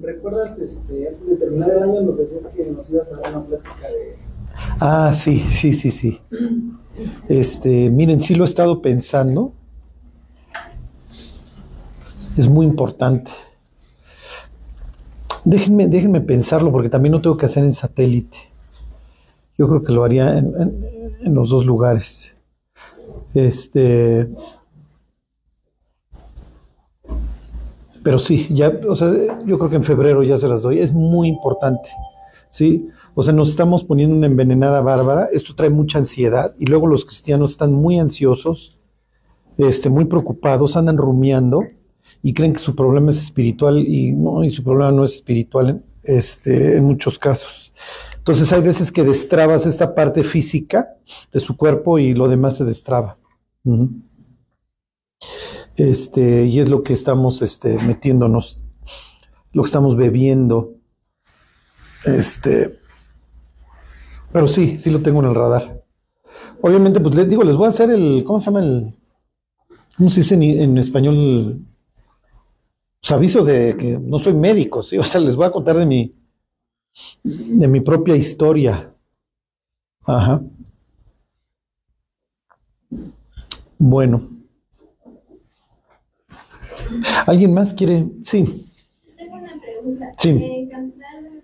¿recuerdas este, antes de terminar el año nos decías que nos ibas a dar una plática de... Ah, sí, sí, sí, sí. Este, miren, sí lo he estado pensando. Es muy importante. Déjenme, déjenme pensarlo porque también lo tengo que hacer en satélite. Yo creo que lo haría en, en los dos lugares. Este, pero sí, ya, o sea, yo creo que en febrero ya se las doy. Es muy importante, ¿sí? O sea, nos estamos poniendo una envenenada bárbara. Esto trae mucha ansiedad y luego los cristianos están muy ansiosos, este, muy preocupados, andan rumiando y creen que su problema es espiritual y no, y su problema no es espiritual este, en muchos casos. Entonces hay veces que destrabas esta parte física de su cuerpo y lo demás se destraba. Este, y es lo que estamos este, metiéndonos, lo que estamos bebiendo. Este, pero sí, sí lo tengo en el radar. Obviamente, pues les digo, les voy a hacer el, ¿cómo se llama el? ¿Cómo se dice en, español? Pues aviso de que no soy médico, ¿sí? O sea, les voy a contar de mi, de mi propia historia. Ajá. Bueno. ¿Alguien más quiere? Sí. Tengo una pregunta. Sí. En Cantares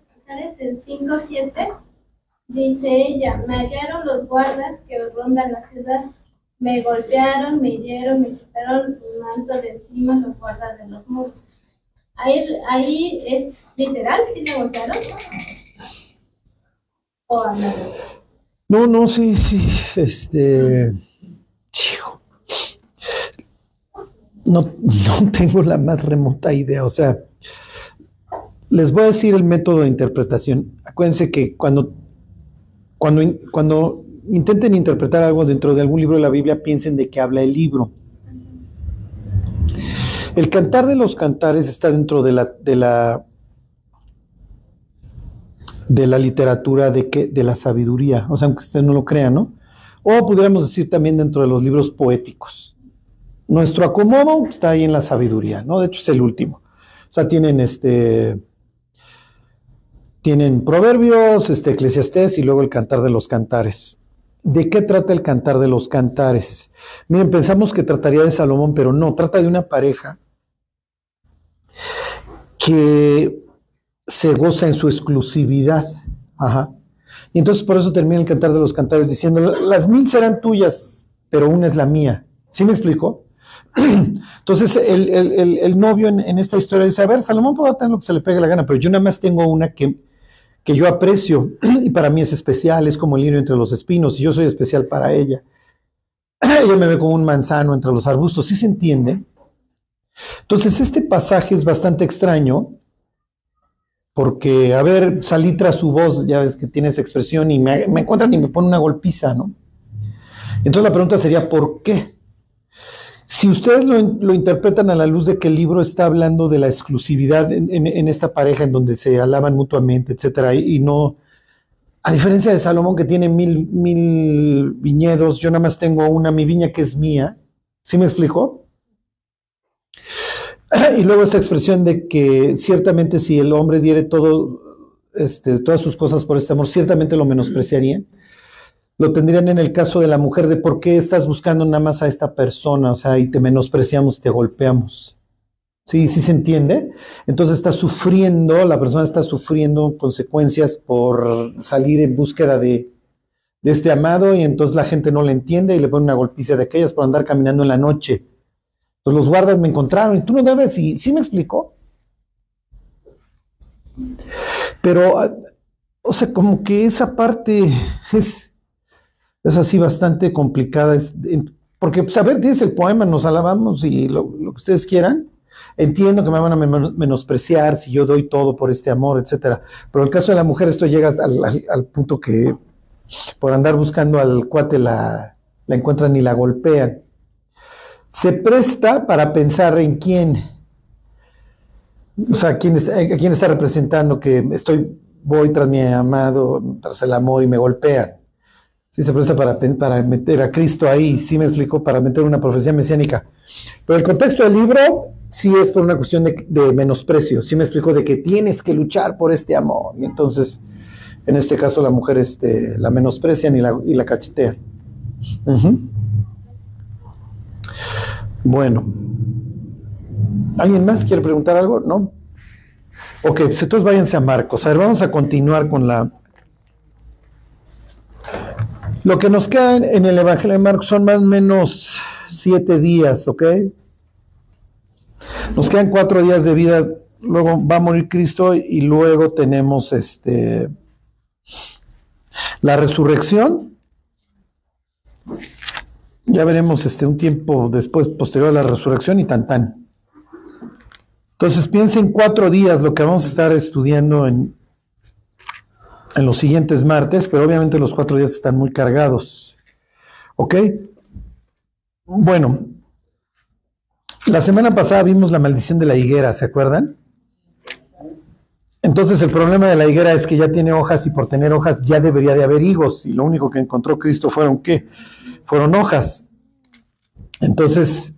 el 5-7 dice ella, me hallaron los guardas que rondan la ciudad, me golpearon, me hirieron, me quitaron mi manto de encima los guardas de los muros. Ahí, ahí es literal, ¿sí le golpearon? ¿O No, no, sí, sí, este... Chico. No, no tengo la más remota idea, o sea, les voy a decir el método de interpretación. Acuérdense que cuando, cuando, cuando intenten interpretar algo dentro de algún libro de la Biblia, piensen de qué habla el libro. El cantar de los cantares está dentro de la, de la, de la literatura de, que, de la sabiduría, o sea, aunque usted no lo crea, ¿no? O pudiéramos decir también dentro de los libros poéticos. Nuestro acomodo está ahí en la sabiduría, ¿no? De hecho es el último. O sea, tienen este tienen proverbios, este eclesiastés y luego el cantar de los cantares. ¿De qué trata el cantar de los cantares? Miren, pensamos que trataría de Salomón, pero no, trata de una pareja que se goza en su exclusividad. Ajá. Y entonces por eso termina el cantar de los cantares diciendo, las mil serán tuyas, pero una es la mía. ¿Sí me explico? Entonces el, novio en, esta historia dice, a ver, Salomón puede tener lo que se le pegue la gana, pero yo nada más tengo una que, que yo aprecio y para mí es especial, es como el lirio entre los espinos y yo soy especial para ella. ella me ve como un manzano entre los arbustos, ¿sí se entiende? Entonces este pasaje es bastante extraño porque, a ver, salí tras su voz, ya ves que tiene esa expresión, y me, encuentran y me ponen una golpiza, ¿no? Entonces la pregunta sería, ¿por qué? Si ustedes lo, interpretan a la luz de que el libro está hablando de la exclusividad en, esta pareja en donde se alaban mutuamente, etcétera, y, no, a diferencia de Salomón que tiene mil, mil viñedos, yo nada más tengo una, mi viña que es mía, ¿sí me explico? Y luego esta expresión de que ciertamente si el hombre diere este, todas sus cosas por este amor, ciertamente lo menospreciarían. Lo tendrían en el caso de la mujer de por qué estás buscando nada más a esta persona, o sea, y te menospreciamos, te golpeamos. Sí, sí se entiende. Entonces está sufriendo, la persona está sufriendo consecuencias por salir en búsqueda de, de este amado y entonces la gente no le entiende y le pone una golpiza de aquellas por andar caminando en la noche. Entonces los guardas me encontraron y tú no debes, y sí me explicó. Pero, ah, o sea, como que esa parte es, es así bastante complicada. porque, pues, a ver, tienes el poema, nos alabamos y lo, que ustedes quieran. Entiendo que me van a menospreciar si yo doy todo por este amor, etcétera. Pero en el caso de la mujer, esto llega al, punto que por andar buscando al cuate la, la encuentran y la golpean se presta para pensar en quién, o sea, quién, a quién está representando que estoy, voy tras mi amado, tras el amor y me golpean. Sí, se presta para, para meter a Cristo ahí, sí me explico, para meter una profecía mesiánica. Pero el contexto del libro sí es por una cuestión de, menosprecio, sí me explico, de que tienes que luchar por este amor. Y entonces, en este caso, la mujer este, la menosprecian y la, y la cachetean. Bueno. ¿Alguien más quiere preguntar algo? ¿No? Ok, pues entonces váyanse a Marcos. A ver, vamos a continuar con la... Lo que nos queda en el Evangelio de Marcos son más o menos siete días, ¿ok? Nos quedan cuatro días de vida, luego va a morir Cristo y luego tenemos este la resurrección. Ya veremos este un tiempo después, posterior a la resurrección y tan tan. Entonces piensen cuatro días lo que vamos a estar estudiando en, en los siguientes martes, pero obviamente los cuatro días están muy cargados. ¿Ok? Bueno, la semana pasada vimos la maldición de la higuera, ¿se acuerdan? Entonces el problema de la higuera es que ya tiene hojas y por tener hojas ya debería de haber higos y lo único que encontró Cristo fueron qué? Fueron hojas. Entonces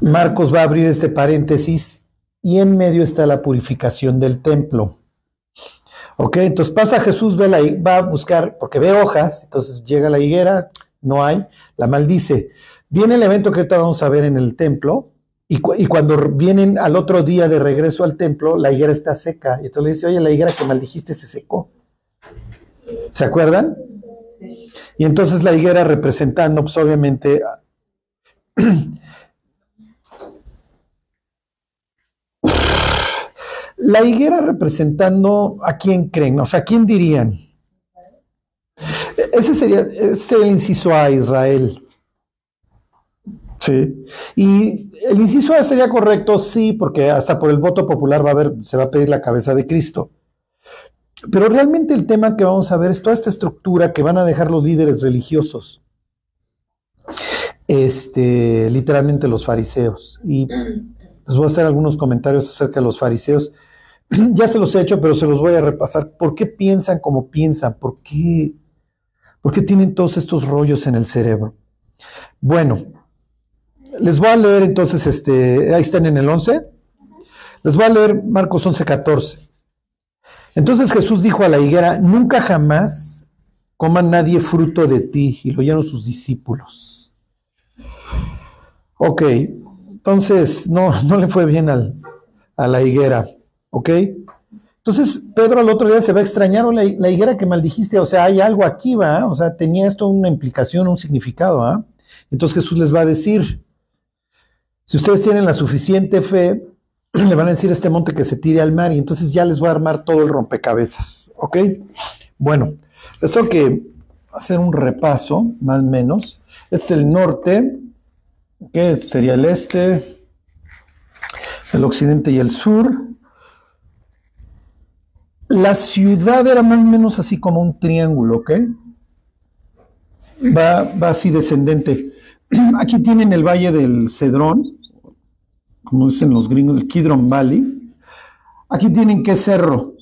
Marcos va a abrir este paréntesis y en medio está la purificación del templo. Ok, entonces pasa Jesús, ve la, va a buscar, porque ve hojas, entonces llega la higuera, no hay, la maldice. Viene el evento que ahorita vamos a ver en el templo, y, y, cuando vienen al otro día de regreso al templo, la higuera está seca. Y entonces le dice, oye, la higuera que maldijiste se secó. ¿Se acuerdan? Y entonces la higuera representando, pues obviamente, La higuera representando a quién creen, o sea, ¿a quién dirían? Ese sería, el inciso A, Israel. Sí. Y el inciso A sería correcto, sí, porque hasta por el voto popular va a se va a pedir la cabeza de Cristo. Pero realmente el tema que vamos a ver es toda esta estructura que van a dejar los líderes religiosos. Este, literalmente los fariseos. Y les voy a hacer algunos comentarios acerca de los fariseos ya se los he hecho, pero se los voy a repasar. ¿Por qué piensan como piensan? ¿Por qué, ¿Por qué tienen todos estos rollos en el cerebro? Bueno, les voy a leer entonces, este, ahí están en el 11. Les voy a leer Marcos 11, 14. Entonces Jesús dijo a la higuera, nunca jamás coma nadie fruto de ti, y lo oyeron sus discípulos. Ok, entonces no, no le fue bien al, a la higuera. ¿Ok? Entonces, Pedro al otro día se va a extrañar la, la, higuera que maldijiste, o sea, hay algo aquí, ¿va? O sea, tenía esto una implicación, un significado, ¿ah? Entonces Jesús les va a decir, si ustedes tienen la suficiente fe, le van a decir este monte que se tire al mar y entonces ya les voy a armar todo el rompecabezas, ¿ok? Bueno, les tengo que hacer un repaso, más o menos. Este es el norte, que sería el este, el occidente y el sur. La ciudad era más o menos así como un triángulo, ¿ok? Va, va así descendente. Aquí tienen el valle del Cedrón, como dicen los gringos, el Kidron Valley. Aquí tienen qué cerro.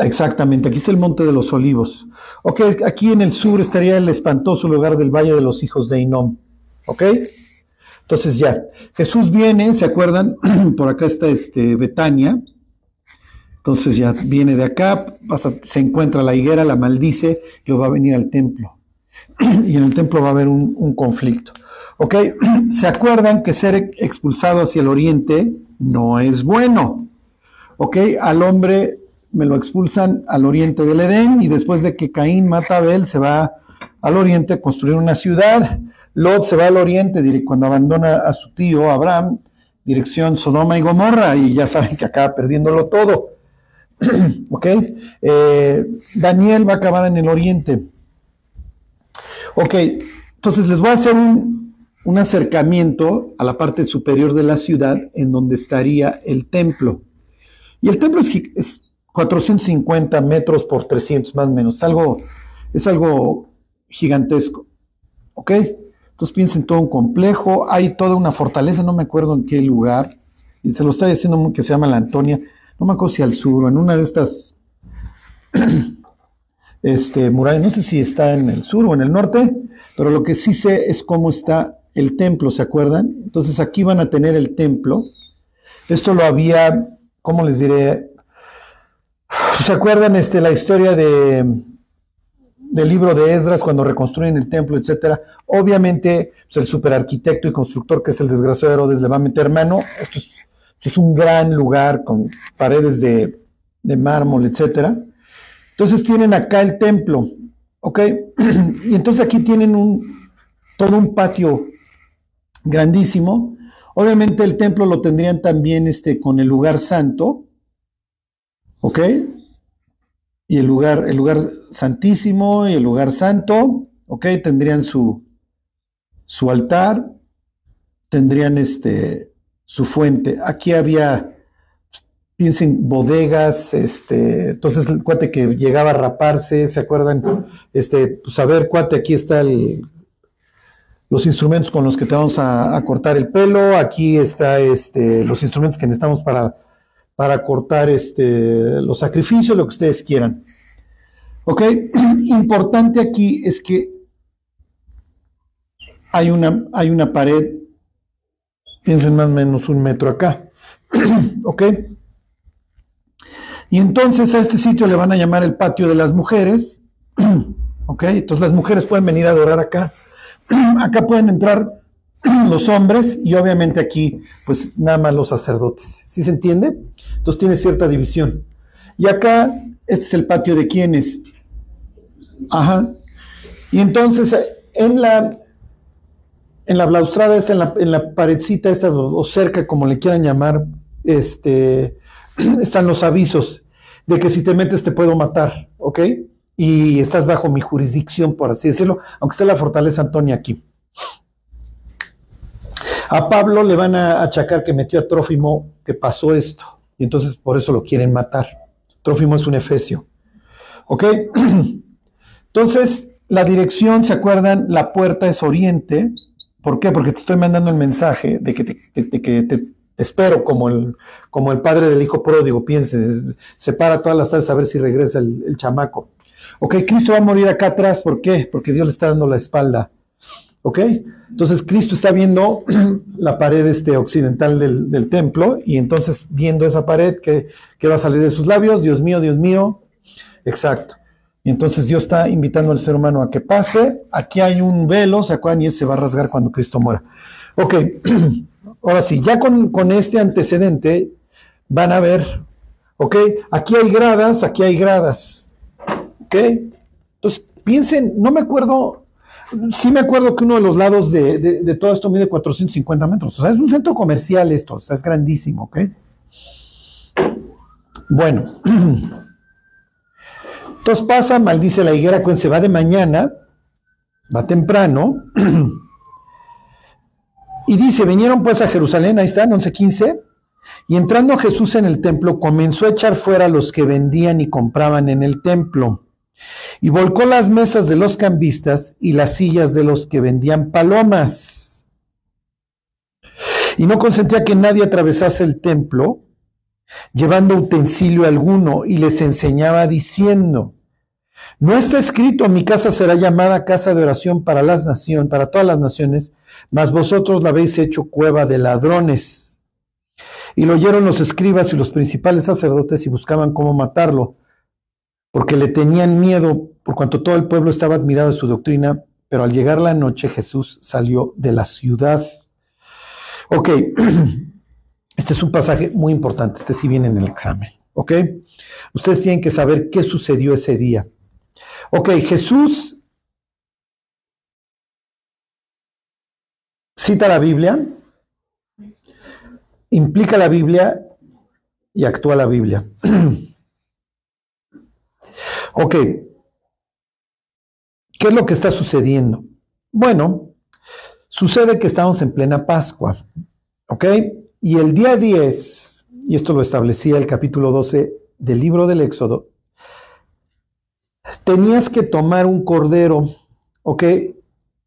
Exactamente, aquí está el Monte de los Olivos. Ok, aquí en el sur estaría el espantoso lugar del Valle de los Hijos de Inom. Ok, entonces ya, Jesús viene, ¿se acuerdan? Por acá está este Betania, entonces ya viene de acá, se encuentra la higuera, la maldice, y va a venir al templo. y en el templo va a haber un, conflicto. ¿Ok? ¿Se acuerdan que ser expulsado hacia el oriente no es bueno? ¿Ok? Al hombre me lo expulsan al oriente del Edén y después de que Caín mata a Abel se va al oriente a construir una ciudad. Lot se va al oriente cuando abandona a su tío Abraham, dirección Sodoma y Gomorra, y ya saben que acaba perdiéndolo todo. ¿Ok? Eh, Daniel va a acabar en el oriente. Ok, entonces les voy a hacer un, acercamiento a la parte superior de la ciudad en donde estaría el templo. Y el templo es, 450 metros por 300 más o menos. Es algo, es algo gigantesco. ¿Ok? Entonces piensen todo un complejo. Hay toda una fortaleza, no me acuerdo en qué lugar. Y se lo está diciendo que se llama la Antonia no me acuerdo si al sur o en una de estas este, muralla, no sé si está en el sur o en el norte, pero lo que sí sé es cómo está el templo, ¿se acuerdan? Entonces aquí van a tener el templo. Esto lo había, ¿cómo les diré? ¿Se acuerdan este, la historia de, del libro de Esdras cuando reconstruyen el templo, etcétera? Obviamente, pues, el superarquitecto y constructor que es el desgraciado Herodes le va a meter mano. Esto es, es un gran lugar con paredes de, de mármol, etcétera. Entonces tienen acá el templo, ¿ok? Y entonces aquí tienen un, todo un patio grandísimo. Obviamente el templo lo tendrían también este, con el lugar santo, ¿ok? Y el lugar, el lugar santísimo y el lugar santo, ¿ok? Tendrían su, su altar, tendrían este, su fuente. Aquí había, piensen, bodegas, este, entonces el cuate que llegaba a raparse, ¿se acuerdan? Este, pues a ver, cuate, aquí está el, los instrumentos con los que te vamos a, cortar el pelo, aquí está este, los instrumentos que necesitamos para, para cortar este, los sacrificios, lo que ustedes quieran. ¿Ok? Importante aquí es que hay una, hay una pared, piensen más o menos un metro acá. ¿Ok? Y entonces a este sitio le van a llamar el patio de las mujeres. ¿Ok? Entonces las mujeres pueden venir a adorar acá. Acá pueden entrar los hombres y obviamente aquí, pues nada más los sacerdotes. ¿Sí se entiende? Entonces tiene cierta división. Y acá, este es el patio de quienes. Ajá. Y entonces en la, en la blaustrada esta, en la, en paredcita esta, o cerca, como le quieran llamar, este, están los avisos de que si te metes te puedo matar, ¿ok? Y estás bajo mi jurisdicción, por así decirlo, aunque esté la fortaleza Antonia aquí. A Pablo le van a achacar que metió a Trófimo que pasó esto, y entonces por eso lo quieren matar. Trófimo es un efesio. ¿Ok? Entonces, la dirección, ¿se acuerdan? La puerta es oriente. ¿Por qué? Porque te estoy mandando el mensaje de que te, que te espero como el, como el padre del hijo pródigo, piense, se para todas las tardes a ver si regresa el, el, chamaco. Ok, Cristo va a morir acá atrás, ¿por qué? Porque Dios le está dando la espalda. Ok, entonces Cristo está viendo la pared este, occidental del, del templo y entonces viendo esa pared que, que va a salir de sus labios, Dios mío, Dios mío, exacto. Y entonces Dios está invitando al ser humano a que pase. Aquí hay un velo, ¿se acuerdan? Y ese se va a rasgar cuando Cristo muera. Ok, ahora sí, ya con, con, este antecedente van a ver, ok, aquí hay gradas, aquí hay gradas. Ok, entonces piensen, no me acuerdo, sí me acuerdo que uno de los lados de, de, de todo esto mide 450 metros. O sea, es un centro comercial esto, o sea, es grandísimo, ok. Bueno. Entonces pasa, maldice la higuera, se va de mañana, va temprano, y dice, vinieron pues a Jerusalén, ahí están, 11.15, y entrando Jesús en el templo, comenzó a echar fuera a los que vendían y compraban en el templo, y volcó las mesas de los cambistas y las sillas de los que vendían palomas. Y no consentía que nadie atravesase el templo, llevando utensilio alguno, y les enseñaba diciendo, no está escrito, mi casa será llamada casa de oración para las naciones, para todas las naciones, mas vosotros la habéis hecho cueva de ladrones. Y lo oyeron los escribas y los principales sacerdotes y buscaban cómo matarlo, porque le tenían miedo, por cuanto todo el pueblo estaba admirado de su doctrina, pero al llegar la noche Jesús salió de la ciudad. Ok, este es un pasaje muy importante, este sí viene en el examen, ok. Ustedes tienen que saber qué sucedió ese día. Ok, Jesús cita la Biblia, implica la Biblia y actúa la Biblia. ok, ¿qué es lo que está sucediendo? Bueno, sucede que estamos en plena Pascua, ¿ok? Y el día 10, y esto lo establecía el capítulo 12 del libro del Éxodo, tenías que tomar un cordero, ¿ok?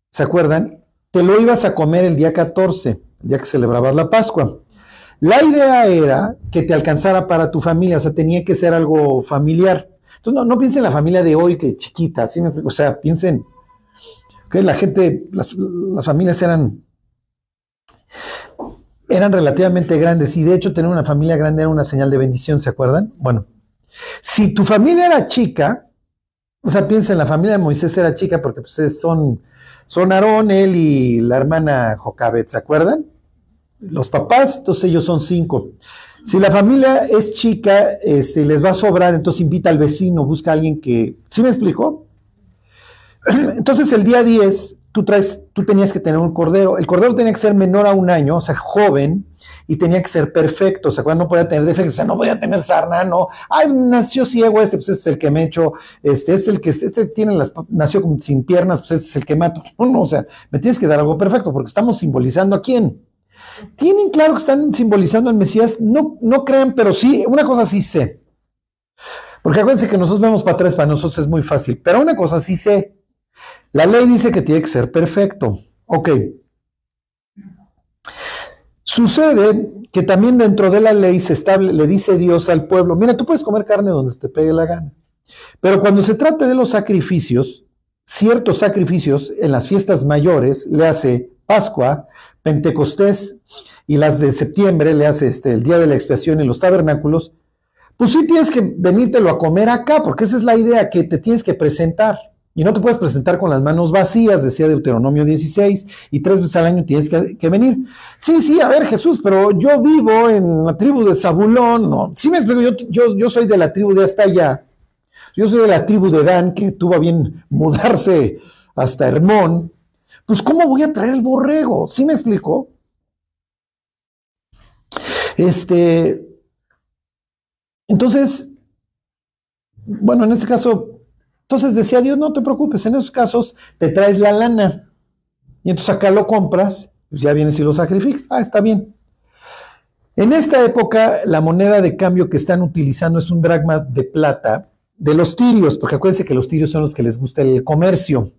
¿Se acuerdan? Te lo ibas a comer el día 14, el día que celebrabas la Pascua. La idea era que te alcanzara para tu familia, o sea, tenía que ser algo familiar. Entonces, no, piensen en la familia de hoy que chiquita, ¿sí? O sea, piensen que la gente, las familias eran, eran relativamente grandes y de hecho tener una familia grande era una señal de bendición, ¿se acuerdan? Bueno, si tu familia era chica, o sea, piensa en la familia de Moisés era chica porque pues, son, son Aarón, él y la hermana Jocabet, ¿se acuerdan? Los papás, entonces ellos son cinco. Si la familia es chica, este, les va a sobrar, entonces invita al vecino, busca a alguien que... ¿Sí me explico? Entonces el día 10, tú, traes, tú tenías que tener un cordero. El cordero tenía que ser menor a un año, o sea, joven, y tenía que ser perfecto. O sea, cuando no podía tener defectos, o sea, no podía tener sarna, no. Ay, nació ciego este, pues este es el que me echo, este es el que, este tiene las, nació sin piernas, pues este es el que mato. No, no, o sea, me tienes que dar algo perfecto, porque estamos simbolizando a quién. Tienen claro que están simbolizando al Mesías, no, no crean, pero sí, una cosa sí sé. Porque acuérdense que nosotros vemos para atrás, para nosotros es muy fácil, pero una cosa sí sé. La ley dice que tiene que ser perfecto. Ok. Sucede que también dentro de la ley se estable, le dice Dios al pueblo, mira, tú puedes comer carne donde te pegue la gana. Pero cuando se trata de los sacrificios, ciertos sacrificios en las fiestas mayores, le hace Pascua, Pentecostés y las de septiembre, le hace este, el día de la expiación y los tabernáculos, pues sí tienes que venírtelo a comer acá, porque esa es la idea, que te tienes que presentar. Y no te puedes presentar con las manos vacías, decía Deuteronomio 16, y tres veces al año tienes que, venir. Sí, sí, a ver Jesús, pero yo vivo en la tribu de Zabulón, no, sí me explico, yo, yo, yo soy de la tribu de hasta allá, yo soy de la tribu de Dan, que tuvo bien mudarse hasta Hermón, pues ¿cómo voy a traer el borrego? ¿Sí me explico? Este, entonces, bueno, en este caso, entonces decía Dios, no te preocupes, en esos casos te traes la lana. Y entonces acá lo compras, pues ya vienes y lo sacrificas. Ah, está bien. En esta época, la moneda de cambio que están utilizando es un dragma de plata de los tirios, porque acuérdense que los tirios son los que les gusta el comercio.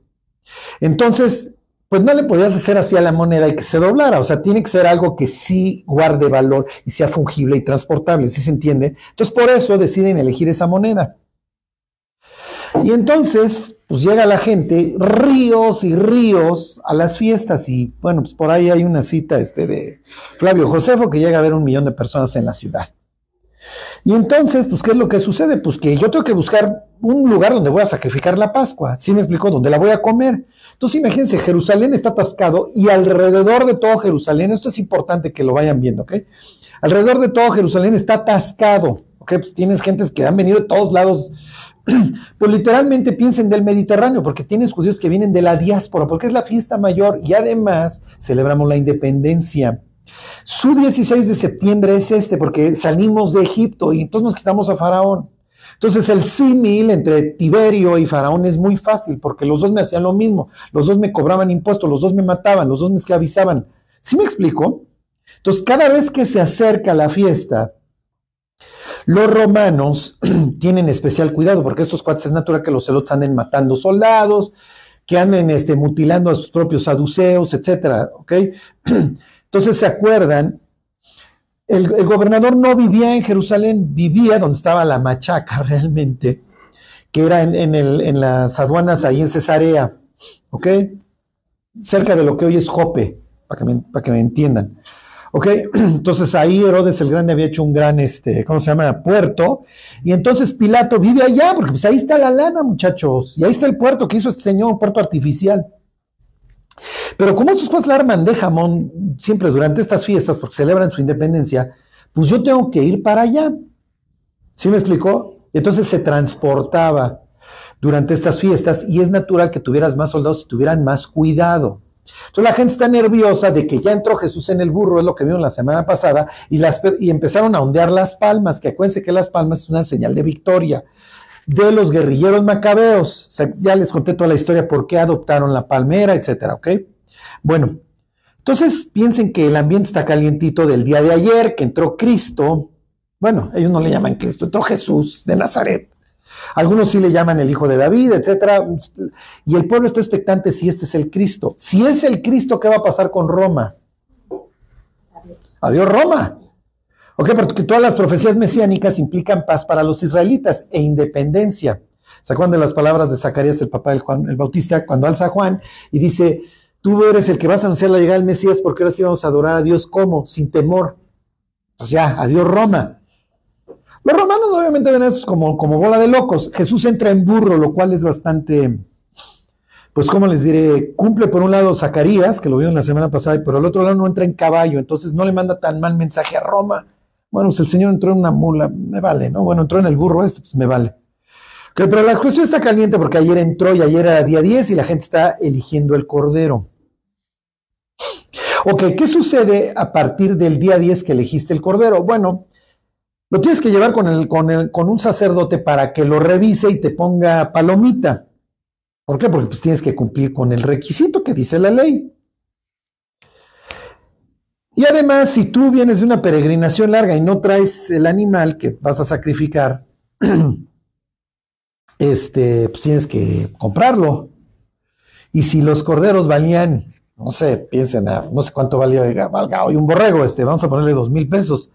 Entonces, pues no le podías hacer así a la moneda y que se doblara, o sea, tiene que ser algo que sí guarde valor y sea fungible y transportable, ¿sí se entiende? Entonces, por eso deciden elegir esa moneda. Y entonces, pues llega la gente, ríos y ríos a las fiestas y bueno, pues por ahí hay una cita este de Flavio Josefo que llega a ver un millón de personas en la ciudad. Y entonces, pues, ¿qué es lo que sucede? Pues que yo tengo que buscar un lugar donde voy a sacrificar la Pascua, ¿sí me explico? Donde la voy a comer. Entonces imagínense, Jerusalén está atascado y alrededor de todo Jerusalén, esto es importante que lo vayan viendo, ¿ok? Alrededor de todo Jerusalén está atascado, ¿ok? Pues tienes gentes que han venido de todos lados, pues literalmente piensen del Mediterráneo, porque tienes judíos que vienen de la diáspora, porque es la fiesta mayor y además celebramos la independencia. Su 16 de septiembre es este, porque salimos de Egipto y entonces nos quitamos a Faraón. Entonces el símil entre Tiberio y Faraón es muy fácil porque los dos me hacían lo mismo, los dos me cobraban impuestos, los dos me mataban, los dos me esclavizaban. ¿Sí me explico? Entonces cada vez que se acerca la fiesta, los romanos tienen especial cuidado porque estos cuates es natural que los celotes anden matando soldados, que anden este, mutilando a sus propios saduceos, etcétera, ¿ok? Entonces se acuerdan el, gobernador no vivía en Jerusalén, vivía donde estaba la machaca realmente, que era en, las aduanas ahí en Cesarea, ¿ok? Cerca de lo que hoy es Jope, para que me, para que me entiendan. ¿Ok? Entonces ahí Herodes el Grande había hecho un gran, este, ¿cómo se llama? Puerto. Y entonces Pilato vive allá, porque pues ahí está la lana, muchachos. Y ahí está el puerto que hizo este señor, un puerto artificial. Pero como estos cosas la arman de jamón siempre durante estas fiestas, porque celebran su independencia, pues yo tengo que ir para allá. ¿Sí me explicó? Entonces se transportaba durante estas fiestas y es natural que tuvieras más soldados y tuvieran más cuidado. Entonces la gente está nerviosa de que ya entró Jesús en el burro, es lo que vieron la semana pasada, y, empezaron a ondear las palmas, que acuérdense que las palmas es una señal de victoria de los guerrilleros macabeos. ya les conté toda la historia por qué adoptaron la palmera, etcétera, ¿ok? Bueno, entonces piensen que el ambiente está calientito del día de ayer, que entró Cristo. Bueno, ellos no le llaman Cristo, entró Jesús de Nazaret. Algunos sí le llaman el Hijo de David, etcétera. Y el pueblo está expectante si este es el Cristo. Si es el Cristo, ¿qué va a pasar con Roma? Adiós Roma. Ok, porque todas las profecías mesiánicas implican paz para los israelitas e independencia. ¿Se acuerdan de las palabras de Zacarías, el papá del Juan el Bautista, cuando alza a Juan y dice, tú eres el que vas a anunciar la llegada del Mesías porque ahora sí vamos a adorar a Dios como, sin temor. O sea, a Dios Roma. Los romanos obviamente ven eso como, como bola de locos. Jesús entra en burro, lo cual es bastante, pues como les diré, cumple por un lado Zacarías, que lo vio en la semana pasada, por el otro lado no entra en caballo, entonces no le manda tan mal mensaje a Roma. Bueno, pues el Señor entró en una mula, me vale, ¿no? Bueno, entró en el burro este, pues me vale. pero la cuestión está caliente porque ayer entró y ayer era día 10 y la gente está eligiendo el cordero. Ok, ¿qué sucede a partir del día 10 que elegiste el cordero? Bueno, lo tienes que llevar con, el, con, el, con un sacerdote para que lo revise y te ponga palomita. ¿Por qué? Porque pues tienes que cumplir con el requisito que dice la ley. Y además, si tú vienes de una peregrinación larga y no traes el animal que vas a sacrificar, este, pues tienes que comprarlo. Y si los corderos valían, no sé, piensen, no sé cuánto valía, valga hoy un borrego, este, vamos a ponerle dos mil pesos,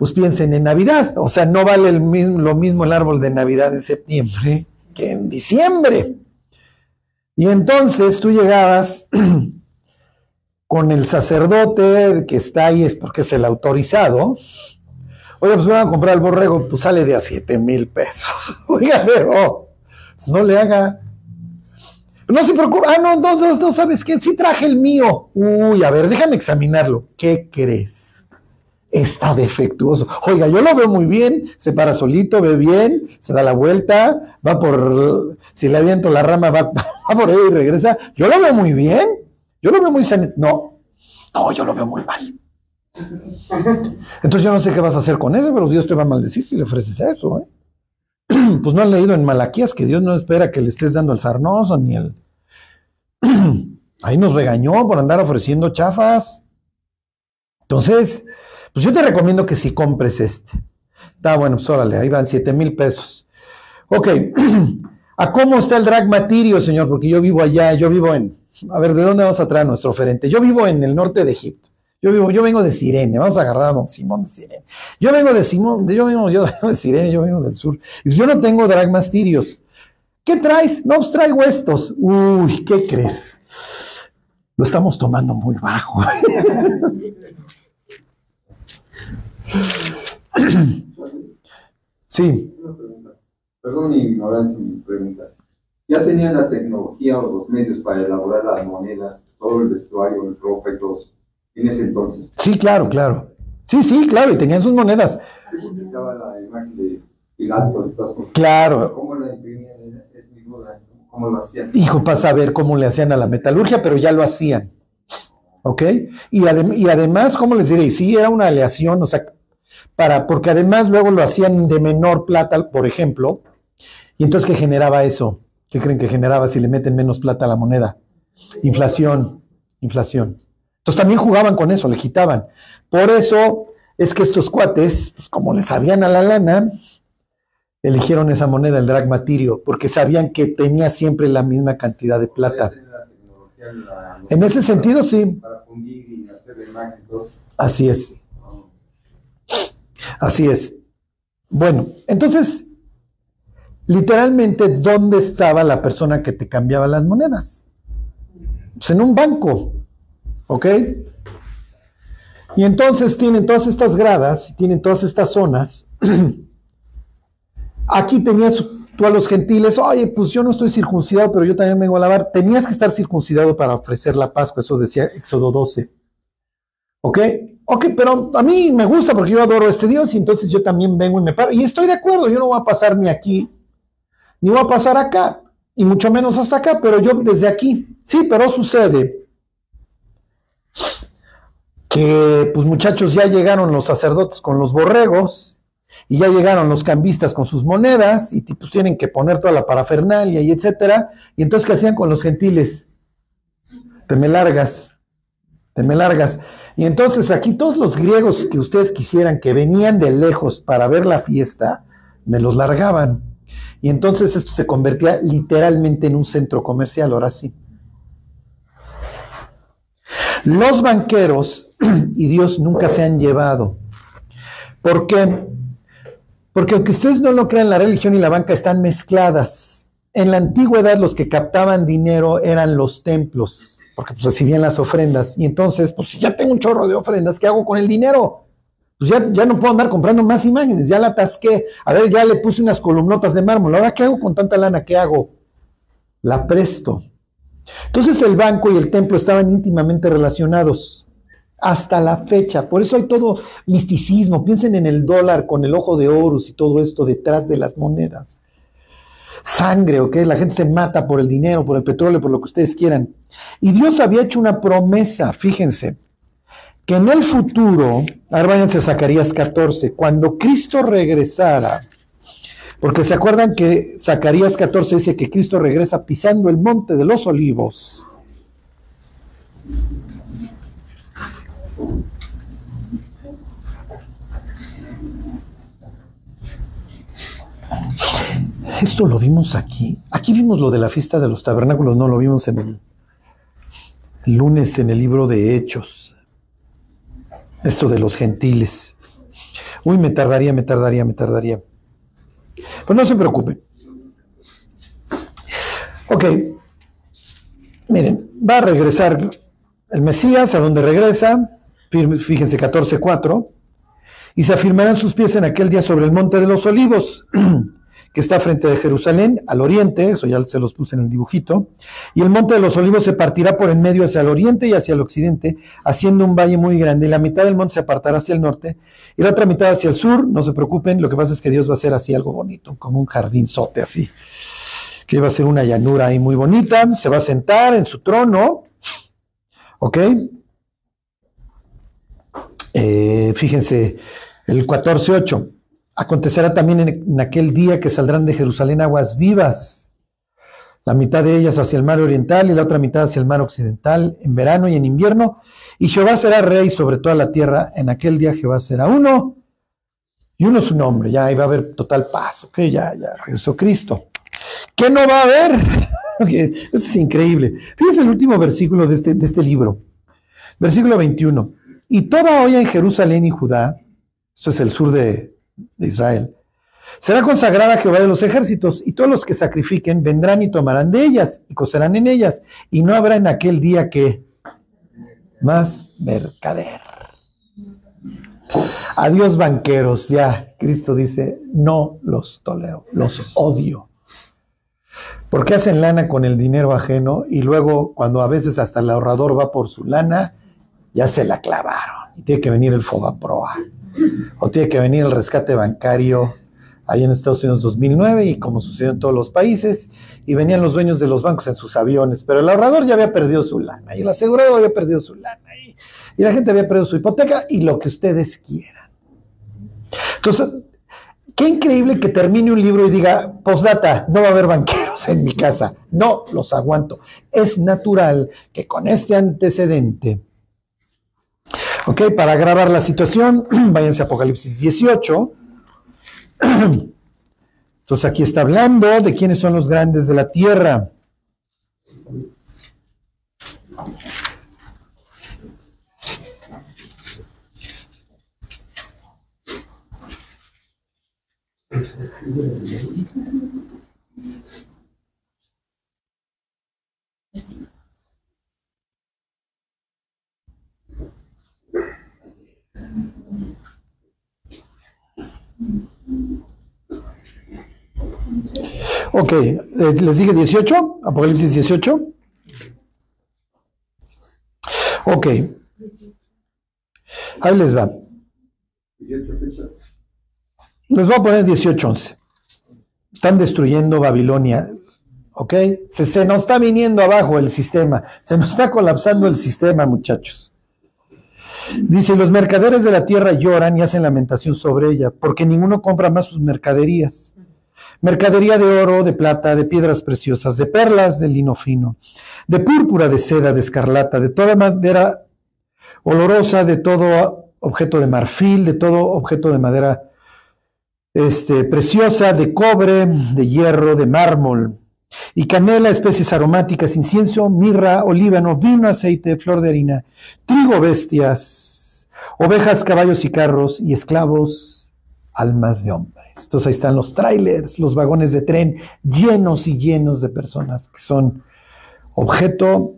pues piensen en Navidad. O sea, no vale el mismo, lo mismo el árbol de Navidad en septiembre que en diciembre. Y entonces tú llegabas con el sacerdote que está ahí, es porque es el autorizado. Oye, pues van a comprar el borrego, pues sale de a 7 mil pesos. Oiga, pero pues no le haga. No se preocupe. Ah, no, no, no, no, ¿sabes qué? Sí traje el mío. Uy, a ver, déjame examinarlo. ¿Qué crees? Está defectuoso. Oiga, yo lo veo muy bien, se para solito, ve bien, se da la vuelta, va por, si le aviento la rama, va, va por ahí y regresa. Yo lo veo muy bien. Yo lo veo muy sanito. No, no, yo lo veo muy mal. Entonces yo no sé qué vas a hacer con eso, pero Dios te va a maldecir si le ofreces eso. ¿eh? Pues no has leído en Malaquías que Dios no espera que le estés dando el sarnoso ni el... Ahí nos regañó por andar ofreciendo chafas. Entonces, pues yo te recomiendo que si compres este. Está bueno, pues órale, ahí van 7 mil pesos. Ok, ¿a cómo está el drag material, señor? Porque yo vivo allá, yo vivo en, a ver, ¿de dónde vamos a traer nuestro oferente? Yo vivo en el norte de Egipto. Yo vivo, yo vengo de Sirene, vamos a agarrar a don Simón de Sirene. Yo vengo de Simón, yo vengo, yo vengo de Sirene, yo vengo del sur. Y yo no tengo dragmastirios. ¿Qué traes? No, pues traigo estos. Uy, ¿qué crees? Lo estamos tomando muy bajo. sí. Perdón mi ignorancia, mi pregunta ya tenían la tecnología o los medios para elaborar las monedas, todo el vestuario, el ropa y todo en ese entonces. Sí, claro, claro. Sí, sí, claro, y tenían sus monedas. Estaba la imagen de Pilato, Claro. ¿Cómo la imprimían? ¿Cómo lo hacían? Hijo, para saber cómo le hacían a la metalurgia, pero ya lo hacían. ¿Ok? Y, adem y además, ¿cómo les diré? Sí, era una aleación, o sea, para, porque además luego lo hacían de menor plata, por ejemplo, y entonces, ¿qué generaba eso? ¿Qué creen que generaba si le meten menos plata a la moneda? Inflación, inflación. Entonces también jugaban con eso, le quitaban. Por eso es que estos cuates, pues como le sabían a la lana, eligieron esa moneda, el drag material, porque sabían que tenía siempre la misma cantidad de plata. En ese sentido, sí. Así es. Así es. Bueno, entonces, literalmente, ¿dónde estaba la persona que te cambiaba las monedas? Pues en un banco, ¿ok? Y entonces tienen todas estas gradas, tienen todas estas zonas. Aquí tenías tú a los gentiles, oye, pues yo no estoy circuncidado, pero yo también vengo a lavar. Tenías que estar circuncidado para ofrecer la Pascua, eso decía Éxodo 12. ¿Ok? Ok, pero a mí me gusta porque yo adoro a este Dios y entonces yo también vengo y me paro. Y estoy de acuerdo, yo no voy a pasar ni aquí ni va a pasar acá, y mucho menos hasta acá, pero yo desde aquí. Sí, pero sucede que, pues muchachos, ya llegaron los sacerdotes con los borregos, y ya llegaron los cambistas con sus monedas, y pues tienen que poner toda la parafernalia y etcétera. Y entonces, ¿qué hacían con los gentiles? Te me largas, te me largas. Y entonces aquí todos los griegos que ustedes quisieran que venían de lejos para ver la fiesta, me los largaban. Y entonces esto se convertía literalmente en un centro comercial, ahora sí. Los banqueros y Dios nunca se han llevado. ¿Por qué? Porque aunque ustedes no lo crean, la religión y la banca están mezcladas. En la antigüedad los que captaban dinero eran los templos, porque pues recibían las ofrendas. Y entonces, pues si ya tengo un chorro de ofrendas, ¿qué hago con el dinero? Pues ya, ya no puedo andar comprando más imágenes, ya la atasqué. A ver, ya le puse unas columnotas de mármol. Ahora, ¿qué hago con tanta lana? ¿Qué hago? La presto. Entonces el banco y el templo estaban íntimamente relacionados hasta la fecha. Por eso hay todo misticismo. Piensen en el dólar con el ojo de Horus y todo esto detrás de las monedas. Sangre, ¿ok? La gente se mata por el dinero, por el petróleo, por lo que ustedes quieran. Y Dios había hecho una promesa, fíjense, que en el futuro, ahora váyanse a Zacarías 14, cuando Cristo regresara, porque se acuerdan que Zacarías 14 dice que Cristo regresa pisando el monte de los olivos. Esto lo vimos aquí. Aquí vimos lo de la fiesta de los tabernáculos, no lo vimos en el, lunes en el libro de Hechos. Esto de los gentiles. Uy, me tardaría, me tardaría, me tardaría. Pues no se preocupen. Ok. Miren, va a regresar el Mesías, a donde regresa, fíjense 14.4, y se afirmarán sus pies en aquel día sobre el monte de los olivos, que está frente de Jerusalén, al oriente, eso ya se los puse en el dibujito, y el monte de los olivos se partirá por en medio hacia el oriente y hacia el occidente, haciendo un valle muy grande, y la mitad del monte se apartará hacia el norte, y la otra mitad hacia el sur, no se preocupen, lo que pasa es que Dios va a hacer así algo bonito, como un jardinzote así, que va a ser una llanura ahí muy bonita, se va a sentar en su trono, ¿ok? Eh, fíjense, el 14.8. Acontecerá también en, aquel día que saldrán de Jerusalén aguas vivas, la mitad de ellas hacia el mar oriental y la otra mitad hacia el mar occidental, en verano y en invierno, y Jehová será rey sobre toda la tierra. En aquel día Jehová será uno, y uno su nombre, ya ahí va a haber total paz, ok, ya, ya regresó Cristo. ¿Qué no va a haber? eso es increíble. Fíjense el último versículo de este, de este libro, versículo 21. Y toda olla en Jerusalén y Judá, eso es el sur de, de Israel. Será consagrada a Jehová de los ejércitos, y todos los que sacrifiquen vendrán y tomarán de ellas, y cocerán en ellas, y no habrá en aquel día que más mercader. Adiós banqueros, ya Cristo dice, no los tolero, los odio. Porque hacen lana con el dinero ajeno y luego cuando a veces hasta el ahorrador va por su lana, ya se la clavaron y tiene que venir el Fobaproa o tiene que venir el rescate bancario ahí en Estados Unidos 2009 y como sucedió en todos los países, y venían los dueños de los bancos en sus aviones, pero el ahorrador ya había perdido su lana y el asegurado había perdido su lana y, y la gente había perdido su hipoteca y lo que ustedes quieran. Entonces, qué increíble que termine un libro y diga, postdata, no va a haber banqueros en mi casa, no los aguanto. Es natural que con este antecedente Ok, para grabar la situación, váyanse a Apocalipsis 18. Entonces aquí está hablando de quiénes son los grandes de la tierra. Ok, eh, les dije 18, Apocalipsis 18. Ok. Ahí les va. Les voy a poner 18, 11. Están destruyendo Babilonia. ¿Ok? Se, se nos está viniendo abajo el sistema. Se nos está colapsando el sistema, muchachos. Dice, los mercaderes de la tierra lloran y hacen lamentación sobre ella, porque ninguno compra más sus mercaderías. Mercadería de oro, de plata, de piedras preciosas, de perlas, de lino fino, de púrpura, de seda, de escarlata, de toda madera olorosa, de todo objeto de marfil, de todo objeto de madera este, preciosa, de cobre, de hierro, de mármol, y canela, especies aromáticas, incienso, mirra, olíbano, vino, aceite, flor de harina, trigo, bestias, Ovejas, caballos y carros y esclavos, almas de hombres. Entonces ahí están los trailers, los vagones de tren llenos y llenos de personas que son objeto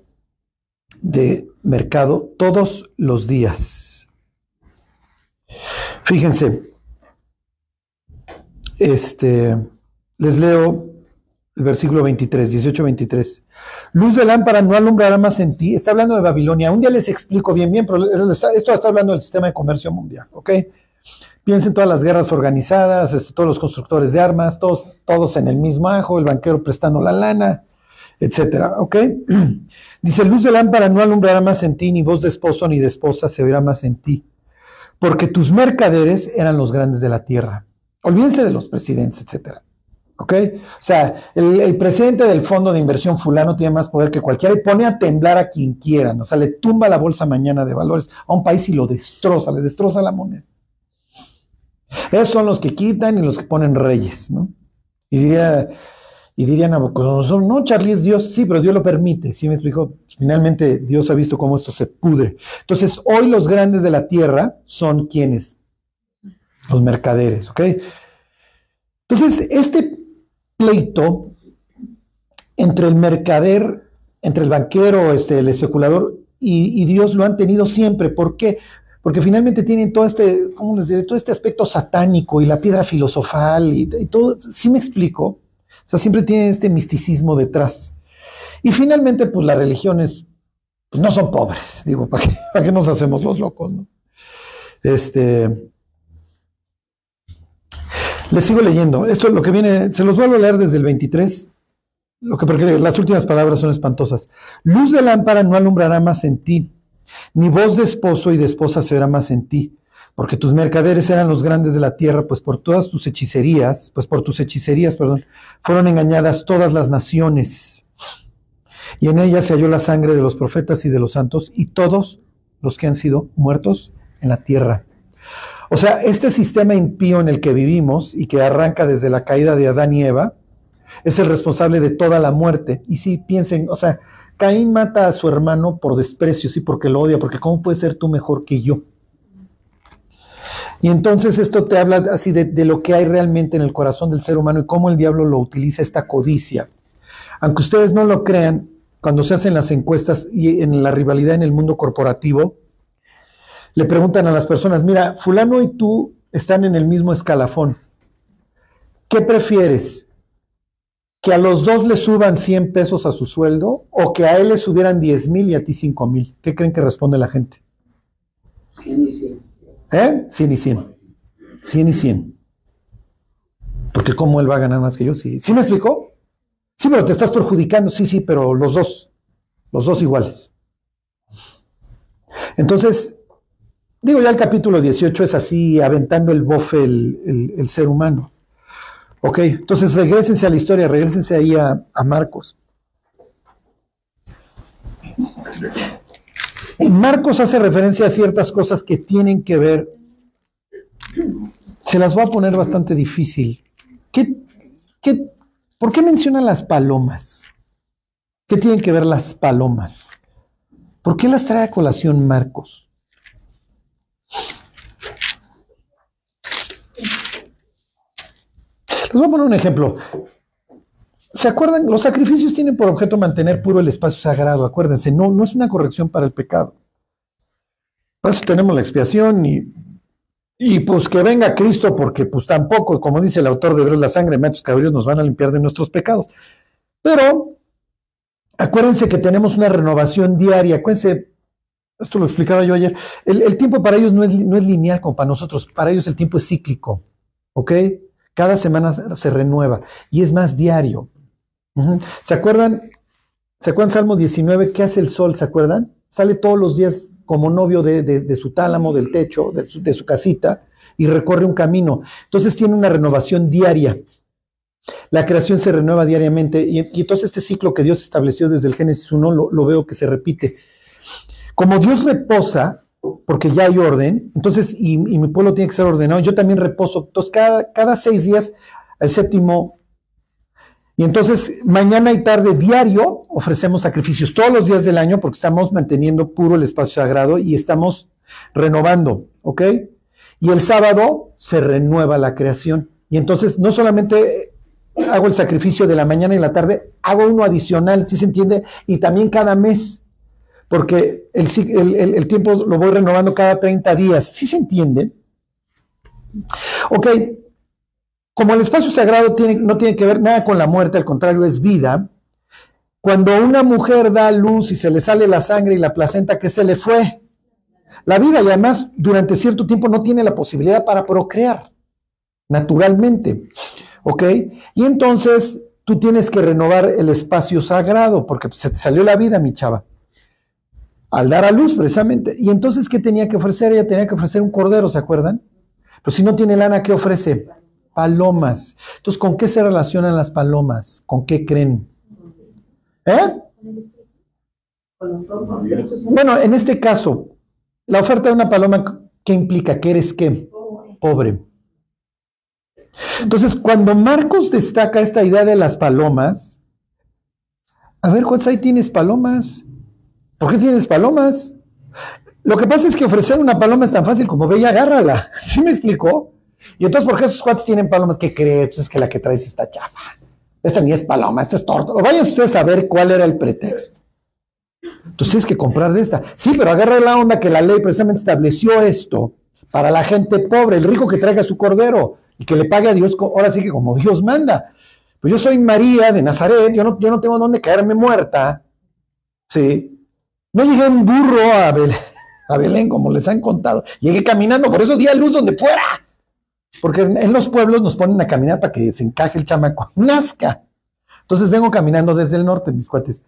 de mercado todos los días. Fíjense, este, les leo el versículo 23, 18, 23. Luz de lámpara no alumbrará más en ti. Está hablando de Babilonia. Un día les explico bien, bien, pero esto está hablando del sistema de comercio mundial, ¿ok? Piensen todas las guerras organizadas, este, todos los constructores de armas, todos, todos en el mismo ajo, el banquero prestando la lana, etcétera, ¿ok? Dice, luz de lámpara no alumbrará más en ti, ni voz de esposo ni de esposa se oirá más en ti, porque tus mercaderes eran los grandes de la tierra. Olvídense de los presidentes, etcétera. ¿Ok? O sea, el, presidente del fondo de inversión fulano tiene más poder que cualquiera y pone a temblar a quien quiera. O sea, le tumba la bolsa mañana de valores a un país y lo destroza, le destroza la moneda. Esos son los que quitan y los que ponen reyes, ¿no? Y diría, y dirían Nabucodonosor, no, Charlie es Dios, sí, pero Dios lo permite, ¿sí me explico? Finalmente Dios ha visto cómo esto se pudre. Entonces, hoy los grandes de la tierra son quienes? Los mercaderes, ¿ok? Entonces, este pleito entre el mercader, entre el banquero, este, el especulador y, Dios lo han tenido siempre. ¿Por qué? porque finalmente tienen todo este, ¿cómo les diré? Todo este aspecto satánico y la piedra filosofal y, todo, ¿sí me explico? O sea, siempre tienen este misticismo detrás. Y finalmente, pues las religiones pues, no son pobres, digo, ¿para qué, ¿para qué nos hacemos los locos? No? Este, les sigo leyendo. Esto es lo que viene, se los vuelvo a leer desde el 23, lo que, porque las últimas palabras son espantosas. Luz de lámpara no alumbrará más en ti ni voz de esposo y de esposa se verá más en ti, porque tus mercaderes eran los grandes de la tierra, pues por todas tus hechicerías, pues por tus hechicerías, perdón, fueron engañadas todas las naciones. Y en ellas se halló la sangre de los profetas y de los santos y todos los que han sido muertos en la tierra. O sea, este sistema impío en el que vivimos y que arranca desde la caída de Adán y Eva, es el responsable de toda la muerte. Y si piensen, o sea, Caín mata a su hermano por desprecio, sí, porque lo odia, porque ¿cómo puedes ser tú mejor que yo? Y entonces esto te habla así de, lo que hay realmente en el corazón del ser humano y cómo el diablo lo utiliza esta codicia. Aunque ustedes no lo crean, cuando se hacen las encuestas y en la rivalidad en el mundo corporativo, le preguntan a las personas, mira, fulano y tú están en el mismo escalafón. ¿Qué prefieres? que a los dos le suban 100 pesos a su sueldo o que a él le subieran 10 mil y a ti 5 mil? ¿Qué creen que responde la gente? 100 y 100. ¿Eh? 100 y 100. 100 y 100. Porque ¿cómo él va a ganar más que yo? ¿Sí, ¿Sí me explicó? Sí, pero te estás perjudicando. Sí, sí, pero los dos. Los dos iguales. Entonces, digo ya el capítulo 18 es así, aventando el bofe el, el ser humano. Ok, entonces regresense a la historia, regresense ahí a, Marcos. Marcos hace referencia a ciertas cosas que tienen que ver, se las voy a poner bastante difícil. ¿Qué, qué, por qué menciona las palomas? ¿Qué tienen que ver las palomas? ¿Por qué las trae a colación Marcos? Les voy a poner un ejemplo. ¿Se acuerdan? Los sacrificios tienen por objeto mantener puro el espacio sagrado, acuérdense, no, no es una corrección para el pecado. Por eso tenemos la expiación y, y pues que venga Cristo, porque pues tampoco, como dice el autor de Hebreos, la sangre de machos cabríos nos van a limpiar de nuestros pecados. Pero acuérdense que tenemos una renovación diaria, acuérdense, esto lo explicaba yo ayer, el, tiempo para ellos no es, no es lineal como para nosotros, para ellos el tiempo es cíclico, ¿ok? Cada semana se renueva y es más diario. ¿Se acuerdan? ¿Se acuerdan Salmo 19? ¿Qué hace el sol? ¿Se acuerdan? Sale todos los días como novio de, su tálamo, del techo, de su, casita, y recorre un camino. Entonces tiene una renovación diaria. La creación se renueva diariamente y, entonces este ciclo que Dios estableció desde el Génesis 1 lo, veo que se repite. Como Dios reposa, porque ya hay orden, entonces, y, mi pueblo tiene que ser ordenado, yo también reposo, entonces cada, cada seis días, el séptimo, y entonces mañana y tarde diario ofrecemos sacrificios todos los días del año porque estamos manteniendo puro el espacio sagrado y estamos renovando, ¿ok? Y el sábado se renueva la creación. Y entonces no solamente hago el sacrificio de la mañana y la tarde, hago uno adicional, ¿sí se entiende? Y también cada mes, porque el, tiempo lo voy renovando cada 30 días, ¿sí se entiende? Ok, como el espacio sagrado no tiene que ver nada con la muerte, al contrario, es vida, cuando una mujer da luz y se le sale la sangre y la placenta, ¿qué se le fue? La vida y además durante cierto tiempo no tiene la posibilidad para procrear, naturalmente. ¿Ok? Y entonces tú tienes que renovar el espacio sagrado porque se te salió la vida, mi chava. Al dar a luz, precisamente. Y entonces, ¿qué tenía que ofrecer? Ella tenía que ofrecer un cordero, ¿se acuerdan? Pues si no tiene lana, ¿qué ofrece? Palomas. Entonces, ¿con qué se relacionan las palomas? ¿Con qué creen? ¿Eh? Bueno, en este caso, la oferta de una paloma, ¿qué implica? Que eres qué? Pobre. Entonces, cuando Marcos destaca esta idea de las palomas, a ver, ¿cuántas ahí tienes palomas? ¿Por qué tienes palomas? Lo que pasa es que ofrecer una paloma es tan fácil como ve y agárrala. ¿Sí me explicó? Y entonces, ¿por qué esos cuates tienen palomas? ¿Qué crees? Pues es que la que traes está chafa. Esta ni es paloma, esta es torta. Vayan ustedes a ver cuál era el pretexto. Entonces tienes que comprar de esta. Sí, pero agarra la onda que la ley precisamente estableció esto para la gente pobre, el rico que traiga su cordero y que le pague a Dios, ahora sí que como Dios manda. Pues yo soy María de Nazaret, yo no, yo no tengo dónde caerme muerta. Sí. No llegué en burro a Belén, como les han contado. Llegué caminando, por eso di a luz donde fuera. Porque en los pueblos nos ponen a caminar para que se encaje el chamaco, nazca. Entonces vengo caminando desde el norte, mis cuates.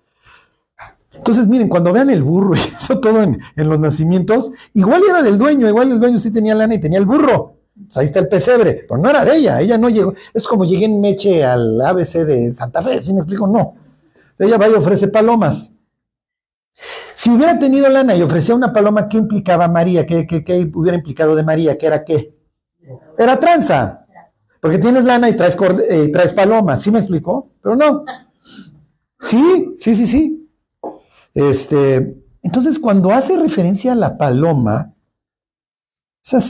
Entonces, miren, cuando vean el burro y eso todo en, los nacimientos, igual era del dueño, igual el dueño sí tenía lana y tenía el burro. Pues ahí está el pesebre, pero no era de ella, ella no llegó. Es como llegué en Meche al ABC de Santa Fe, ¿sí me explico? No. Ella va y ofrece palomas. Si hubiera tenido lana y ofrecía una paloma, ¿qué implicaba María? ¿Qué, hubiera implicado de María? ¿Qué era qué? Era tranza. Porque tienes lana y traes, eh, traes palomas. ¿Sí me explicó? Pero no. Sí, sí, sí, sí. Este, entonces, cuando hace referencia a la paloma,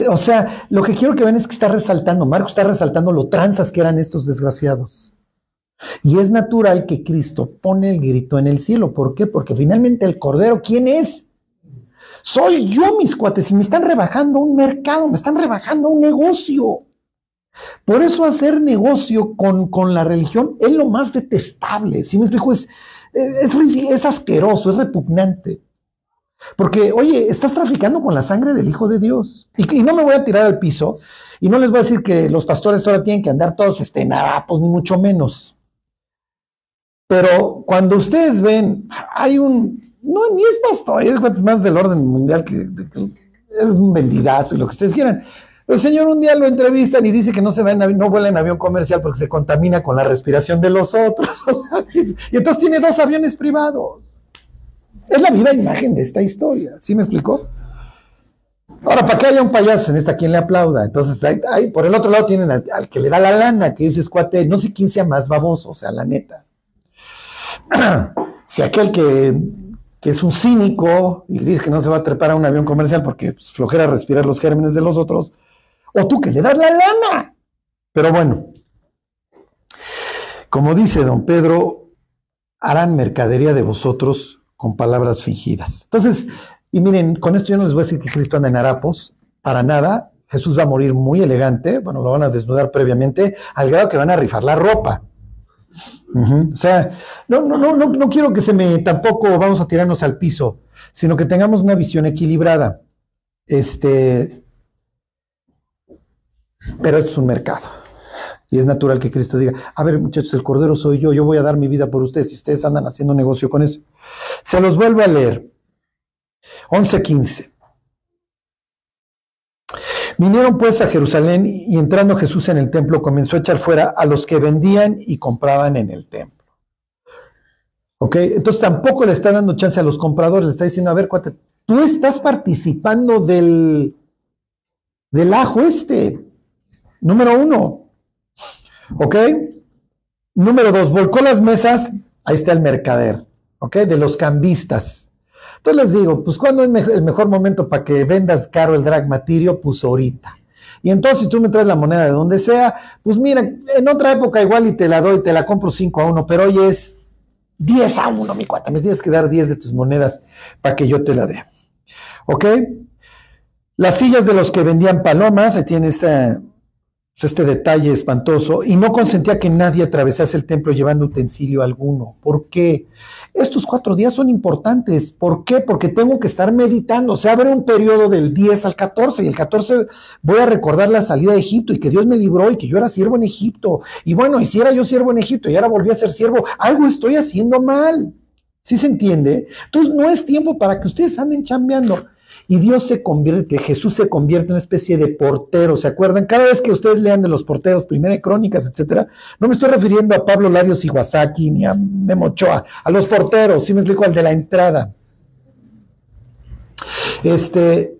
o sea, lo que quiero que vean es que está resaltando, Marco está resaltando lo tranzas que eran estos desgraciados. Y es natural que Cristo pone el grito en el cielo. ¿Por qué? Porque finalmente el Cordero, ¿quién es? Soy yo, mis cuates, y me están rebajando un mercado, me están rebajando un negocio. Por eso hacer negocio con, con la religión es lo más detestable. Si me explico, es, es, asqueroso, es repugnante. Porque, oye, estás traficando con la sangre del Hijo de Dios. Y, no me voy a tirar al piso y no les voy a decir que los pastores ahora tienen que andar todos este, en harapos, ni mucho menos. Pero cuando ustedes ven, hay un, no, ni es pastor, es más del orden mundial que, es un vendidazo y lo que ustedes quieran. El señor un día lo entrevistan y dice que no se va en, no vuela en avión comercial porque se contamina con la respiración de los otros. y entonces tiene dos aviones privados. Es la viva imagen de esta historia. ¿Sí me explicó? Ahora, para que haya un payaso en esta, quien le aplauda? Entonces, ahí, por el otro lado tienen al, al, que le da la lana, que dice cuate, no sé quién sea más baboso, o sea, la neta. si aquel que que es un cínico y dice que no se va a trepar a un avión comercial porque pues, flojera respirar los gérmenes de los otros, o tú que le das la lana. Pero bueno, como dice don Pedro, harán mercadería de vosotros con palabras fingidas. Entonces, y miren, con esto yo no les voy a decir que Cristo anda en harapos, para nada. Jesús va a morir muy elegante, bueno, lo van a desnudar previamente, al grado que van a rifar la ropa. O sea, no, no, no, no, quiero que se me tampoco vamos a tirarnos al piso, sino que tengamos una visión equilibrada. Este, pero esto es un mercado. Y es natural que Cristo diga, a ver muchachos, el Cordero soy yo, yo voy a dar mi vida por ustedes, y ustedes andan haciendo negocio con eso. Se los vuelvo a leer. 11.15. Vinieron pues a Jerusalén y entrando Jesús en el templo comenzó a echar fuera a los que vendían y compraban en el templo. ¿Ok? Entonces tampoco le está dando chance a los compradores, le está diciendo, a ver, cuate, tú estás participando del, del ajo este. Número uno. ¿Ok? Número dos, volcó las mesas, ahí está el mercader, ¿ok? De los cambistas. Entonces les digo, pues ¿cuándo es el mejor momento para que vendas caro el drag material? Pues ahorita. Y entonces si tú me traes la moneda de donde sea, pues mira, en otra época igual y te la doy, te la compro 5 a 1, pero hoy es 10 a 1, mi cuata, me tienes que dar 10 de tus monedas para que yo te la dé. ¿Ok? Las sillas de los que vendían palomas, se tiene esta, este detalle espantoso, y no consentía que nadie atravesase el templo llevando utensilio alguno. ¿Por qué? Estos cuatro días son importantes. ¿Por qué? Porque tengo que estar meditando. Se abre un periodo del 10 al 14 y el 14 voy a recordar la salida de Egipto y que Dios me libró y que yo era siervo en Egipto. Y bueno, y si era yo siervo en Egipto y ahora volví a ser siervo, algo estoy haciendo mal. ¿Sí se entiende? Entonces no es tiempo para que ustedes anden chambeando y Dios se convierte, Jesús se convierte en una especie de portero, ¿se acuerdan? Cada vez que ustedes lean de los porteros, primera crónicas, etcétera, no me estoy refiriendo a Pablo Larios Iwasaki ni a Memo Ochoa, a los porteros, si me explico, al de la entrada. Este,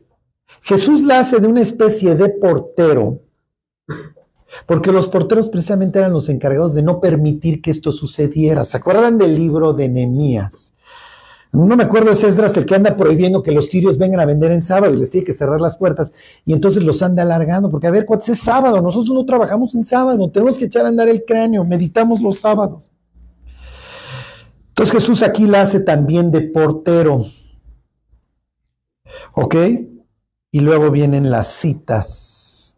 Jesús la hace de una especie de portero, porque los porteros precisamente eran los encargados de no permitir que esto sucediera. ¿Se acuerdan del libro de Nehemías? No me acuerdo, es Esdras el que anda prohibiendo que los tirios vengan a vender en sábado y les tiene que cerrar las puertas y entonces los anda alargando, porque a ver, ¿cuál es sábado? Nosotros no trabajamos en sábado, tenemos que echar a andar el cráneo, meditamos los sábados. Entonces Jesús aquí la hace también de portero. ¿Ok? Y luego vienen las citas.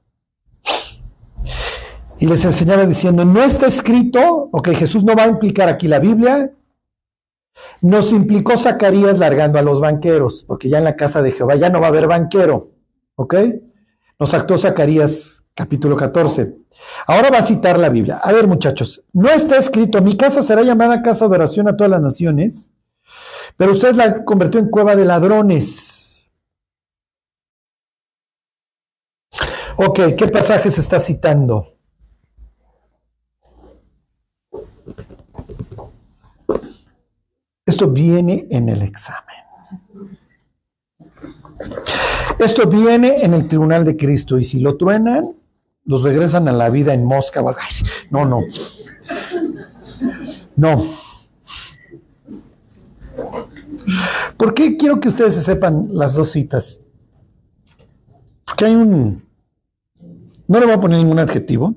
Y les enseñaba diciendo, no está escrito, ok, Jesús no va a implicar aquí la Biblia, nos implicó Zacarías largando a los banqueros, porque ya en la casa de Jehová ya no va a haber banquero. ¿Ok? Nos actuó Zacarías capítulo 14. Ahora va a citar la Biblia. A ver, muchachos, no está escrito, mi casa será llamada casa de oración a todas las naciones, pero usted la convirtió en cueva de ladrones. Ok, ¿qué pasaje se está citando? Esto viene en el examen. Esto viene en el tribunal de Cristo y si lo truenan, los regresan a la vida en mosca. No, no. No. ¿Por qué quiero que ustedes se sepan las dos citas? Porque hay un... No le voy a poner ningún adjetivo.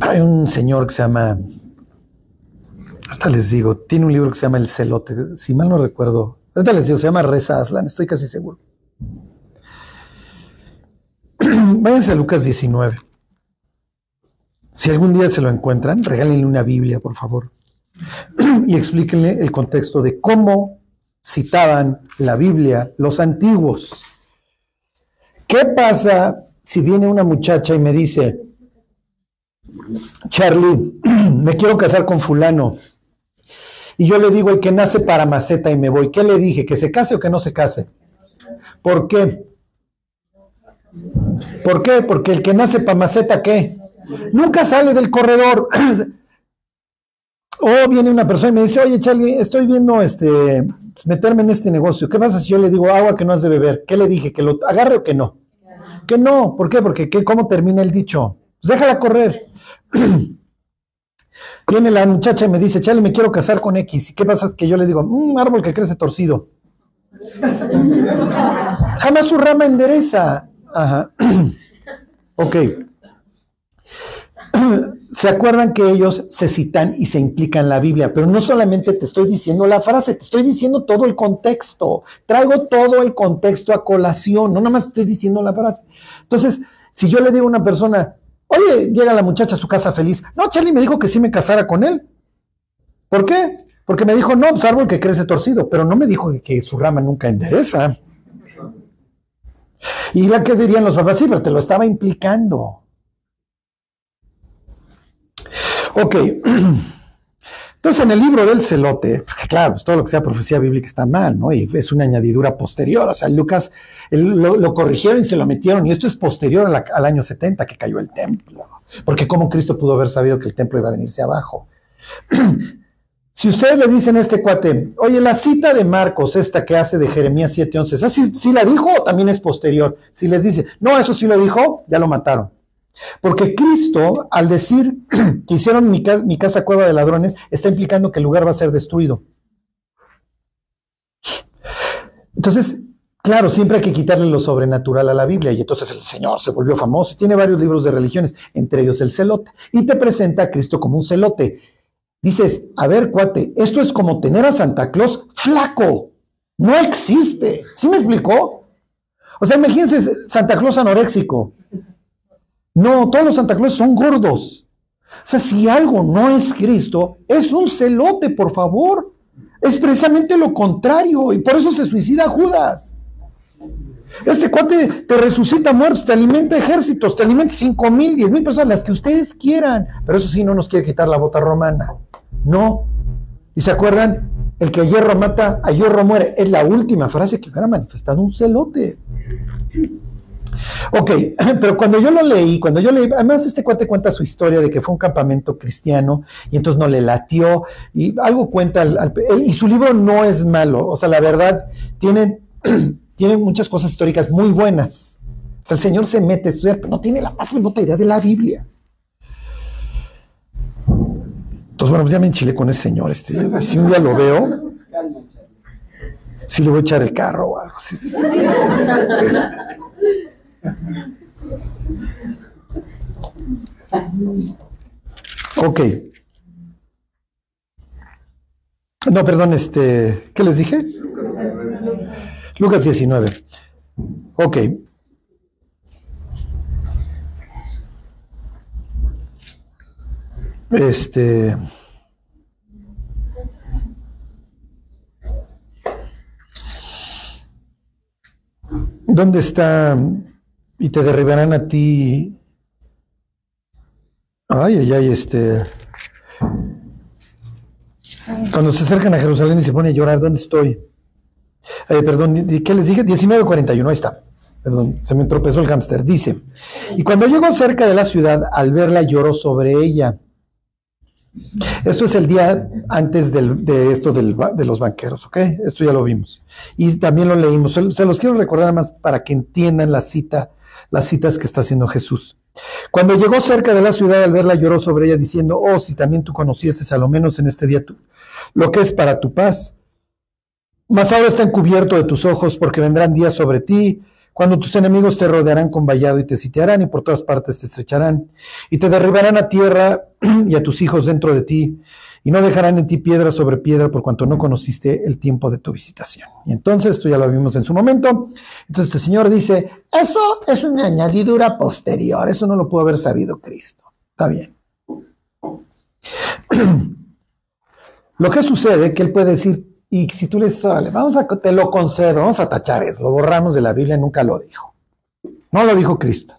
Hay un señor que se llama hasta les digo, tiene un libro que se llama El Celote, si mal no recuerdo. Ahorita les digo, se llama Reza Aslan, estoy casi seguro. Váyanse a Lucas 19. Si algún día se lo encuentran, regálenle una Biblia, por favor. y explíquenle el contexto de cómo citaban la Biblia los antiguos. ¿Qué pasa si viene una muchacha y me dice, Charlie, me quiero casar con fulano? Y yo le digo el que nace para maceta y me voy. ¿Qué le dije? ¿Que se case o que no se case? ¿Por qué? ¿Por qué? Porque el que nace para maceta, ¿qué? Nunca sale del corredor. o viene una persona y me dice, oye Charlie, estoy viendo este meterme en este negocio. ¿Qué pasa si yo le digo agua que no has de beber? ¿Qué le dije? ¿Que lo agarre o que no? Que no. ¿Por qué? Porque ¿qué, ¿cómo termina el dicho? Pues déjala correr. Viene la muchacha y me dice, Chale, me quiero casar con X. ¿Y qué pasa? Que yo le digo, un árbol que crece torcido. Jamás su rama endereza. Ajá. ok. ¿Se acuerdan que ellos se citan y se implican en la Biblia? Pero no solamente te estoy diciendo la frase, te estoy diciendo todo el contexto. Traigo todo el contexto a colación, no nada más estoy diciendo la frase. Entonces, si yo le digo a una persona, Oye, llega la muchacha a su casa feliz. No, Charlie me dijo que sí me casara con él. ¿Por qué? Porque me dijo, no, pues árbol que crece torcido, pero no me dijo que su rama nunca endereza. Y la que dirían los papás, sí, pero te lo estaba implicando. Ok. Entonces, en el libro del celote, claro, pues todo lo que sea profecía bíblica está mal, ¿no? Y es una añadidura posterior. O sea, Lucas lo, corrigieron y se lo metieron, y esto es posterior al año 70 que cayó el templo. Porque ¿cómo Cristo pudo haber sabido que el templo iba a venirse abajo? si ustedes le dicen a este cuate, oye, la cita de Marcos, esta que hace de Jeremías 7:11, ¿esa sí, sí la dijo o también es posterior? Si les dice, no, eso sí lo dijo, ya lo mataron. Porque Cristo, al decir que hicieron mi, ca- mi casa cueva de ladrones, está implicando que el lugar va a ser destruido. Entonces, claro, siempre hay que quitarle lo sobrenatural a la Biblia. Y entonces el Señor se volvió famoso tiene varios libros de religiones, entre ellos el celote. Y te presenta a Cristo como un celote. Dices, a ver, cuate, esto es como tener a Santa Claus flaco. No existe. ¿Sí me explicó? O sea, imagínense Santa Claus anoréxico. No, todos los Santa Claus son gordos. O sea, si algo no es Cristo, es un celote, por favor. Es precisamente lo contrario, y por eso se suicida Judas. Este cuate te resucita muertos, te alimenta ejércitos, te alimenta cinco mil, diez mil personas, las que ustedes quieran. Pero eso sí, no nos quiere quitar la bota romana. No. ¿Y se acuerdan? El que a hierro mata, a hierro muere. Es la última frase que hubiera manifestado un celote. Ok, pero cuando yo lo leí, cuando yo leí, además este cuate cuenta su historia de que fue un campamento cristiano y entonces no le latió y algo cuenta, al- y su libro no es malo, o sea, la verdad, tiene, tiene muchas cosas históricas muy buenas. O sea, el Señor se mete a estudiar, pero no tiene la más remota idea de la Biblia. Entonces, bueno, pues ya me enchilé con ese señor. Este, si un día lo veo, si le voy a echar el carro o algo. sí, sí. Ok. No, perdón, este, ¿qué les dije? Lucas 19. Ok. Este. ¿Dónde está? Y te derribarán a ti. Ay, ay, ay, este. Cuando se acercan a Jerusalén y se pone a llorar, ¿dónde estoy? Eh, perdón, ¿qué les dije? 19.41, ahí está. Perdón, se me tropezó el hámster. Dice, y cuando llegó cerca de la ciudad, al verla lloró sobre ella. Esto es el día antes de esto del de los banqueros, ¿ok? Esto ya lo vimos. Y también lo leímos. Se los quiero recordar más para que entiendan la cita, las citas que está haciendo Jesús. Cuando llegó cerca de la ciudad, al verla lloró sobre ella, diciendo, oh, si también tú conocieses a lo menos en este día tú, lo que es para tu paz. Mas ahora está encubierto de tus ojos, porque vendrán días sobre ti, cuando tus enemigos te rodearán con vallado y te sitiarán y por todas partes te estrecharán y te derribarán a tierra y a tus hijos dentro de ti y no dejarán en ti piedra sobre piedra por cuanto no conociste el tiempo de tu visitación. Y entonces, esto ya lo vimos en su momento, entonces este señor dice, eso es una añadidura posterior, eso no lo pudo haber sabido Cristo. Está bien. Lo que sucede es que él puede decir, y si tú le dices, órale, vamos a, te lo concedo, vamos a tachar eso, lo borramos de la Biblia, nunca lo dijo. No lo dijo Cristo.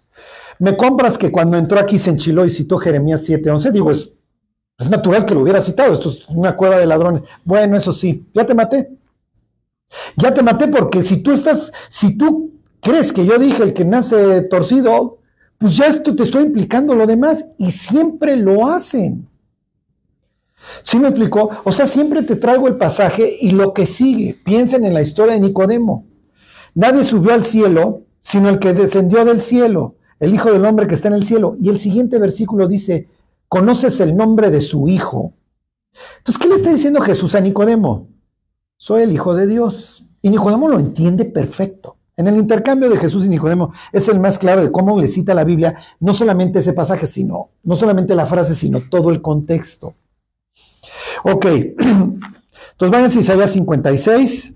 Me compras que cuando entró aquí se enchiló y citó Jeremías 7:11, digo, es, es natural que lo hubiera citado, esto es una cueva de ladrones. Bueno, eso sí, ya te maté. Ya te maté porque si tú estás, si tú crees que yo dije el que nace torcido, pues ya esto te estoy implicando lo demás y siempre lo hacen. ¿Sí me explicó? O sea, siempre te traigo el pasaje y lo que sigue. Piensen en la historia de Nicodemo. Nadie subió al cielo, sino el que descendió del cielo, el Hijo del Hombre que está en el cielo. Y el siguiente versículo dice, ¿conoces el nombre de su Hijo? Entonces, ¿qué le está diciendo Jesús a Nicodemo? Soy el Hijo de Dios. Y Nicodemo lo entiende perfecto. En el intercambio de Jesús y Nicodemo es el más claro de cómo le cita la Biblia, no solamente ese pasaje, sino, no solamente la frase, sino todo el contexto. Ok, entonces váyanse a Isaías 56.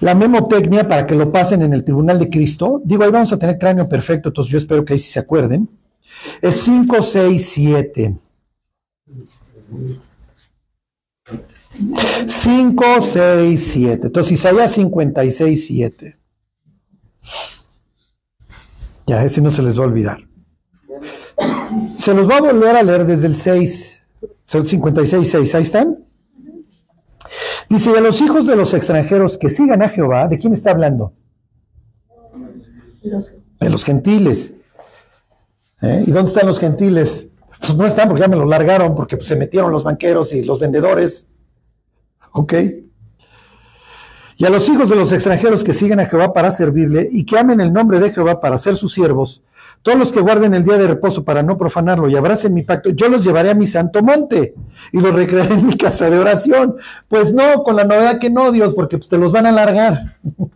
La memotecnia para que lo pasen en el tribunal de Cristo. Digo, ahí vamos a tener cráneo perfecto, entonces yo espero que ahí sí se acuerden. Es 5, 6, 7. 5, 6, 7. Entonces Isaías 56, 7. Ya, ese no se les va a olvidar. Se los va a volver a leer desde el 6. Son 56, 6. Ahí están. Dice, y a los hijos de los extranjeros que sigan a Jehová, ¿de quién está hablando? De los gentiles. ¿Eh? ¿Y dónde están los gentiles? Pues no están porque ya me los largaron, porque pues, se metieron los banqueros y los vendedores. ¿Ok? Y a los hijos de los extranjeros que sigan a Jehová para servirle y que amen el nombre de Jehová para ser sus siervos, Todos los que guarden el día de reposo para no profanarlo y abracen mi pacto, yo los llevaré a mi santo monte y los recrearé en mi casa de oración. Pues no, con la novedad que no, Dios, porque pues, te los van a alargar.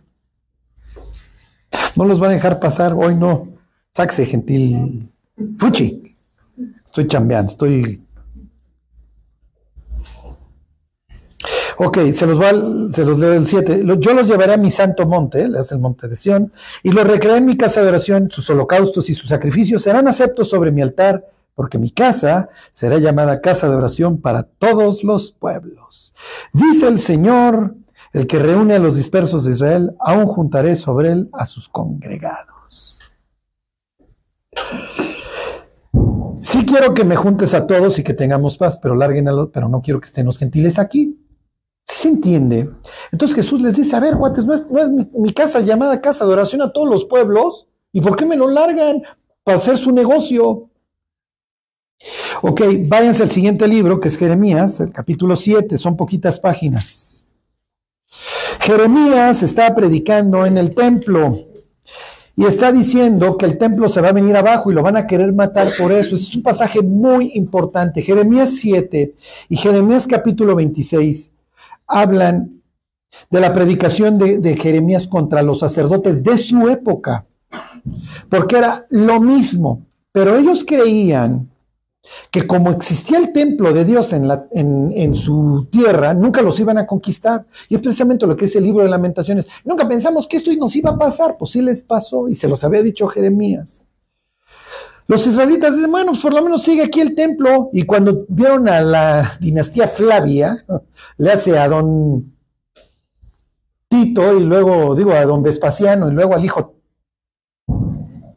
No los van a dejar pasar, hoy no. Sáquese, gentil. Fuchi. Estoy chambeando, estoy Ok, se los, va, se los leo el 7. Yo los llevaré a mi santo monte, le hace el monte de Sión, y los recrearé en mi casa de oración. Sus holocaustos y sus sacrificios serán aceptos sobre mi altar, porque mi casa será llamada casa de oración para todos los pueblos. Dice el Señor, el que reúne a los dispersos de Israel, aún juntaré sobre él a sus congregados. Sí quiero que me juntes a todos y que tengamos paz, pero larguen a los, pero no quiero que estén los gentiles aquí se entiende? Entonces Jesús les dice, a ver, guates, no es, mi, casa llamada casa de oración a todos los pueblos, ¿y por qué me lo largan? Para hacer su negocio. Ok, váyanse al siguiente libro, que es Jeremías, el capítulo 7, son poquitas páginas. Jeremías está predicando en el templo y está diciendo que el templo se va a venir abajo y lo van a querer matar por eso. es un pasaje muy importante. Jeremías 7 y Jeremías capítulo 26 hablan de la predicación de, Jeremías contra los sacerdotes de su época, porque era lo mismo, pero ellos creían que como existía el templo de Dios en, la, en, su tierra, nunca los iban a conquistar. Y es precisamente lo que es el libro de lamentaciones. Nunca pensamos que esto nos iba a pasar, pues sí les pasó y se los había dicho Jeremías. Los israelitas dicen, bueno, pues por lo menos sigue aquí el templo. Y cuando vieron a la dinastía Flavia, le hace a don Tito y luego, digo, a don Vespasiano y luego al hijo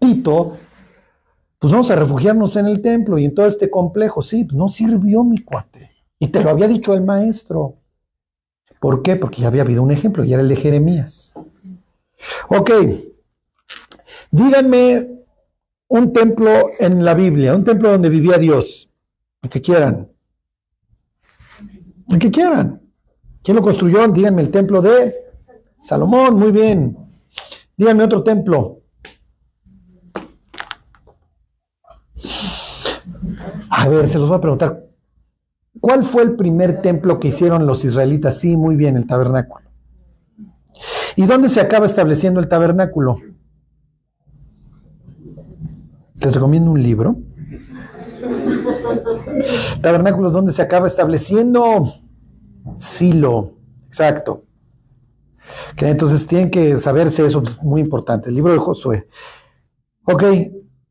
Tito, pues vamos a refugiarnos en el templo y en todo este complejo. Sí, pues no sirvió mi cuate. Y te lo había dicho el maestro. ¿Por qué? Porque ya había habido un ejemplo y era el de Jeremías. Ok, díganme un templo en la Biblia, un templo donde vivía Dios, el que quieran. El que quieran. ¿Quién lo construyó? Díganme el templo de Salomón, muy bien. Díganme otro templo. A ver, se los voy a preguntar. ¿Cuál fue el primer templo que hicieron los israelitas? Sí, muy bien, el tabernáculo. ¿Y dónde se acaba estableciendo el tabernáculo? Les recomiendo un libro. Tabernáculos donde se acaba estableciendo silo. Exacto. Entonces tienen que saberse eso, es muy importante. El libro de Josué. Ok,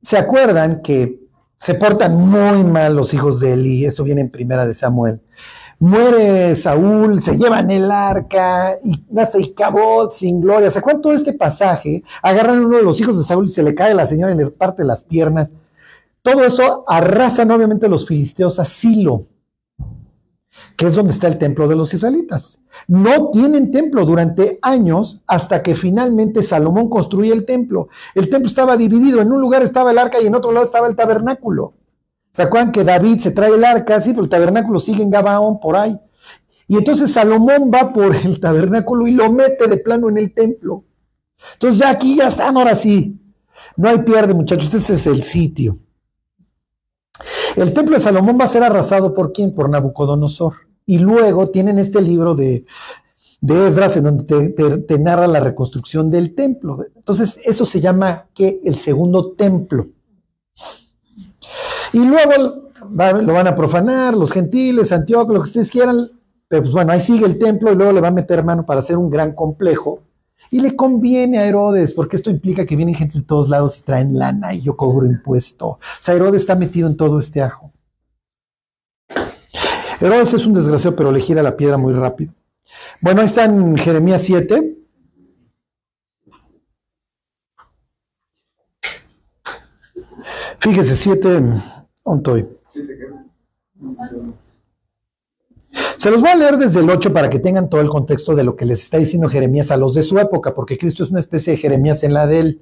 ¿se acuerdan que se portan muy mal los hijos de Eli? Eso viene en primera de Samuel. Muere Saúl, se llevan el arca y nace Icabod sin gloria. ¿Se acuerdan todo este pasaje? Agarran a uno de los hijos de Saúl y se le cae a la señora y le parte las piernas. Todo eso arrasan obviamente los filisteos a Silo, que es donde está el templo de los israelitas. No tienen templo durante años hasta que finalmente Salomón construye el templo. El templo estaba dividido, en un lugar estaba el arca y en otro lado estaba el tabernáculo. ¿Se acuerdan que David se trae el arca? Sí, pero el tabernáculo sigue en Gabaón, por ahí. Y entonces Salomón va por el tabernáculo y lo mete de plano en el templo. Entonces ya aquí ya están, ahora sí. No hay pierde, muchachos, ese es el sitio. El templo de Salomón va a ser arrasado por quién? Por Nabucodonosor. Y luego tienen este libro de, de Esdras en donde te, narra la reconstrucción del templo. Entonces, eso se llama el segundo templo. Y luego lo van a profanar, los gentiles, Antioquia, lo que ustedes quieran. Pero pues bueno, ahí sigue el templo y luego le va a meter mano para hacer un gran complejo. Y le conviene a Herodes, porque esto implica que vienen gente de todos lados y traen lana y yo cobro impuesto. O sea, Herodes está metido en todo este ajo. Herodes es un desgraciado, pero le gira la piedra muy rápido. Bueno, ahí está en Jeremías 7. Fíjese, 7, se los voy a leer desde el 8 para que tengan todo el contexto de lo que les está diciendo Jeremías a los de su época, porque Cristo es una especie de Jeremías en la de él.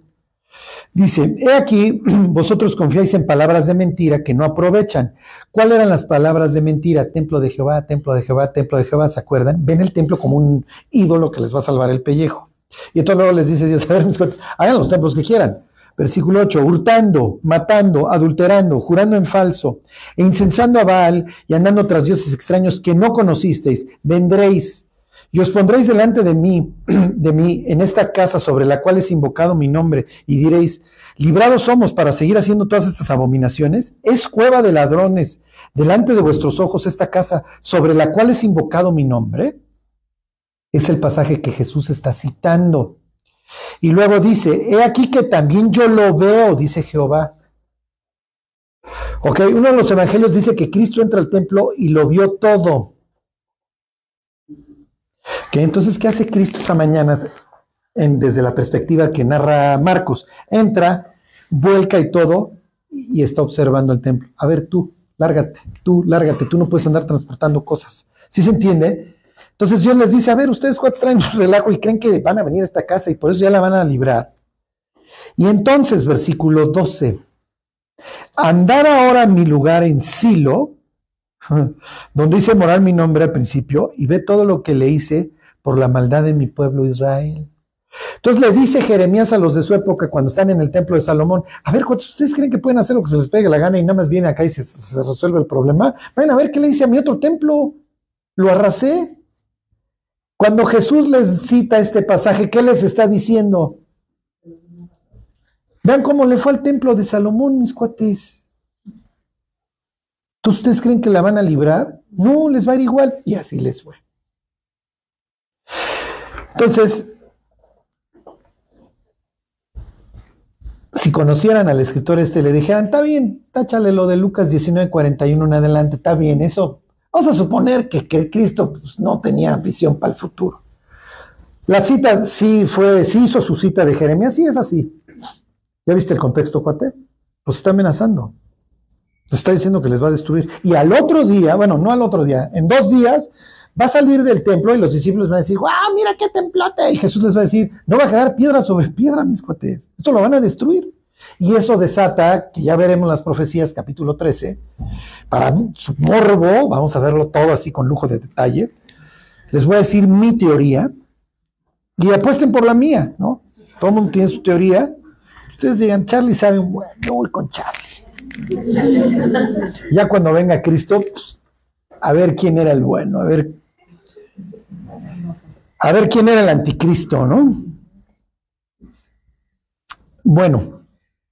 Dice, he aquí, vosotros confiáis en palabras de mentira que no aprovechan. ¿Cuáles eran las palabras de mentira? Templo de Jehová, templo de Jehová, templo de Jehová, ¿se acuerdan? Ven el templo como un ídolo que les va a salvar el pellejo. Y entonces luego les dice Dios, a ver mis cuentos, hagan los templos que quieran, Versículo 8, hurtando, matando, adulterando, jurando en falso, e incensando a Baal y andando tras dioses extraños que no conocisteis, vendréis y os pondréis delante de mí, de mí, en esta casa sobre la cual es invocado mi nombre, y diréis, librados somos para seguir haciendo todas estas abominaciones. Es cueva de ladrones delante de vuestros ojos esta casa sobre la cual es invocado mi nombre. Es el pasaje que Jesús está citando. Y luego dice, he aquí que también yo lo veo, dice Jehová. Ok, uno de los evangelios dice que Cristo entra al templo y lo vio todo. Que entonces, ¿qué hace Cristo esa mañana en, desde la perspectiva que narra Marcos? Entra, vuelca y todo, y está observando el templo. A ver, tú, lárgate, tú, lárgate, tú no puedes andar transportando cosas. ¿Sí se entiende? Entonces Dios les dice, a ver, ustedes cuatro traen relajo y creen que van a venir a esta casa y por eso ya la van a librar. Y entonces, versículo 12, andar ahora a mi lugar en Silo, donde hice morar mi nombre al principio, y ve todo lo que le hice por la maldad de mi pueblo Israel. Entonces le dice Jeremías a los de su época cuando están en el templo de Salomón, a ver, ¿ustedes creen que pueden hacer lo que se les pegue la gana y nada más viene acá y se, se resuelve el problema? Ven a ver qué le hice a mi otro templo. Lo arrasé. Cuando Jesús les cita este pasaje, ¿qué les está diciendo? Vean cómo le fue al templo de Salomón, mis cuates. ¿Entonces ustedes creen que la van a librar? No, les va a ir igual. Y así les fue. Entonces, si conocieran al escritor este, le dijeran, está bien, táchale lo de Lucas 19:41 en adelante, está bien, eso, vamos a suponer que, que Cristo pues, no tenía visión para el futuro. La cita sí fue, sí hizo su cita de Jeremías, sí es así. ¿Ya viste el contexto, cuate? Los está amenazando. Está diciendo que les va a destruir. Y al otro día, bueno, no al otro día, en dos días, va a salir del templo y los discípulos van a decir, ¡guau, mira qué templote! Y Jesús les va a decir, no va a quedar piedra sobre piedra, mis cuates. Esto lo van a destruir. Y eso desata, que ya veremos las profecías, capítulo 13, para su morbo, vamos a verlo todo así con lujo de detalle. Les voy a decir mi teoría y apuesten por la mía, ¿no? Todo el mundo tiene su teoría. Ustedes digan, Charlie sabe, bueno, yo voy con Charlie. Ya cuando venga Cristo, a ver quién era el bueno, a ver, a ver quién era el anticristo, ¿no? Bueno,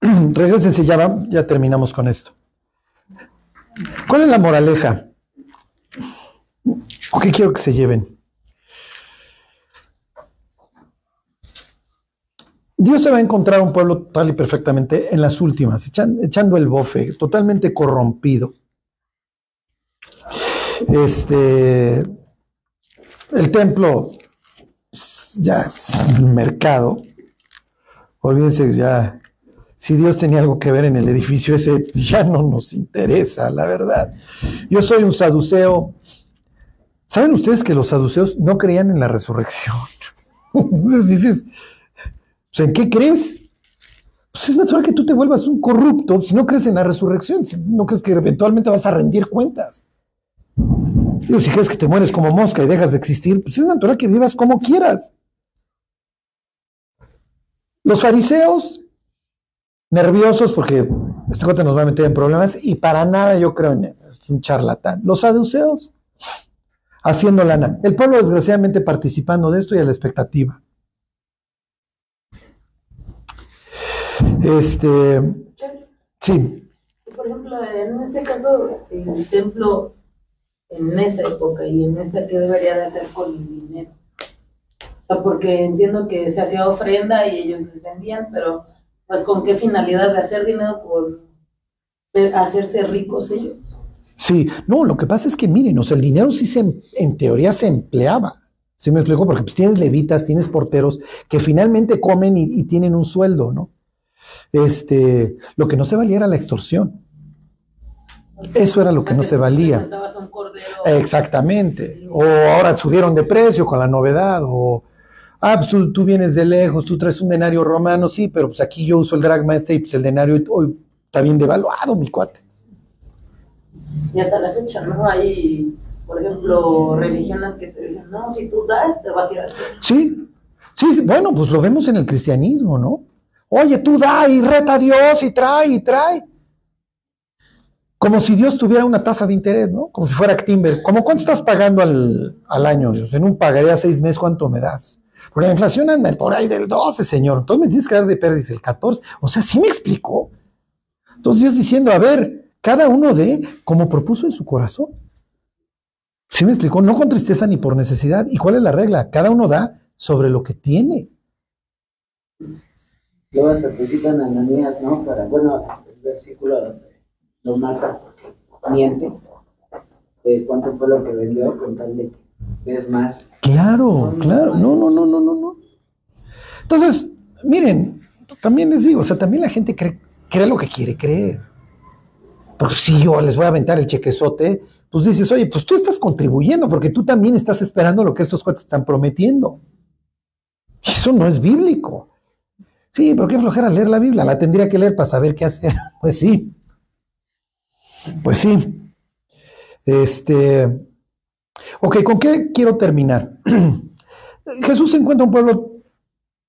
regresense, ya, ya terminamos con esto. ¿Cuál es la moraleja? ¿O qué quiero que se lleven? Dios se va a encontrar un pueblo total y perfectamente en las últimas, echando el bofe, totalmente corrompido. Este, el templo ya es mercado. Olvídense ya, si Dios tenía algo que ver en el edificio ese, ya no nos interesa, la verdad. Yo soy un saduceo. ¿Saben ustedes que los saduceos no creían en la resurrección? Entonces dices, pues, ¿en qué crees? Pues es natural que tú te vuelvas un corrupto si no crees en la resurrección, si no crees que eventualmente vas a rendir cuentas. Digo, si crees que te mueres como mosca y dejas de existir, pues es natural que vivas como quieras. Los fariseos, nerviosos porque este cuate nos va a meter en problemas y para nada yo creo en él, es un charlatán. Los saduceos, haciendo lana. El pueblo desgraciadamente participando de esto y a la expectativa. Este, sí. Por ejemplo, en ese caso, el templo en esa época y en esta que debería de hacer con el dinero. O sea, porque entiendo que se hacía ofrenda y ellos les vendían, pero pues con qué finalidad de hacer dinero por hacerse ricos ellos. Sí, no, lo que pasa es que miren, o sea, el dinero sí se, en teoría se empleaba. ¿Sí me explico? Porque pues, tienes levitas, tienes porteros que finalmente comen y, y tienen un sueldo, ¿no? Este, lo que no se valía era la extorsión. Eso era lo que no se valía. Exactamente. O ahora subieron de precio con la novedad. O, ah, pues tú, vienes de lejos, tú traes un denario romano, sí, pero pues aquí yo uso el dragma este y pues el denario hoy está bien devaluado, mi cuate. Y hasta la fecha, ¿no? Hay, por ejemplo, religiones que te dicen, no, si tú das, te vas a ir al cielo. Sí, sí, bueno, pues lo vemos en el cristianismo, ¿no? Oye, tú da y reta a Dios y trae y trae. Como si Dios tuviera una tasa de interés, ¿no? Como si fuera Timber. ¿Cómo cuánto estás pagando al, al año, Dios? En un pagaré a seis meses, ¿cuánto me das? Porque la inflación anda por ahí del 12, Señor. Entonces me tienes que dar de pérdida el 14. O sea, sí me explicó. Entonces Dios diciendo, a ver, cada uno de como propuso en su corazón. Sí me explicó, no con tristeza ni por necesidad. ¿Y cuál es la regla? Cada uno da sobre lo que tiene. Luego citan a Ananías, ¿no? Para, bueno, el versículo donde lo mata porque miente. cuánto fue lo que vendió con tal de que es más. Claro, claro. No, no, no, no, no, no. Entonces, miren, pues, también les digo, o sea, también la gente cree, cree lo que quiere creer. Porque si yo les voy a aventar el chequezote, pues dices, oye, pues tú estás contribuyendo porque tú también estás esperando lo que estos cuates están prometiendo. Eso no es bíblico. Sí, pero qué flojera leer la Biblia. La tendría que leer para saber qué hacer. Pues sí. Pues sí. Este. Ok, ¿con qué quiero terminar? Jesús encuentra un pueblo,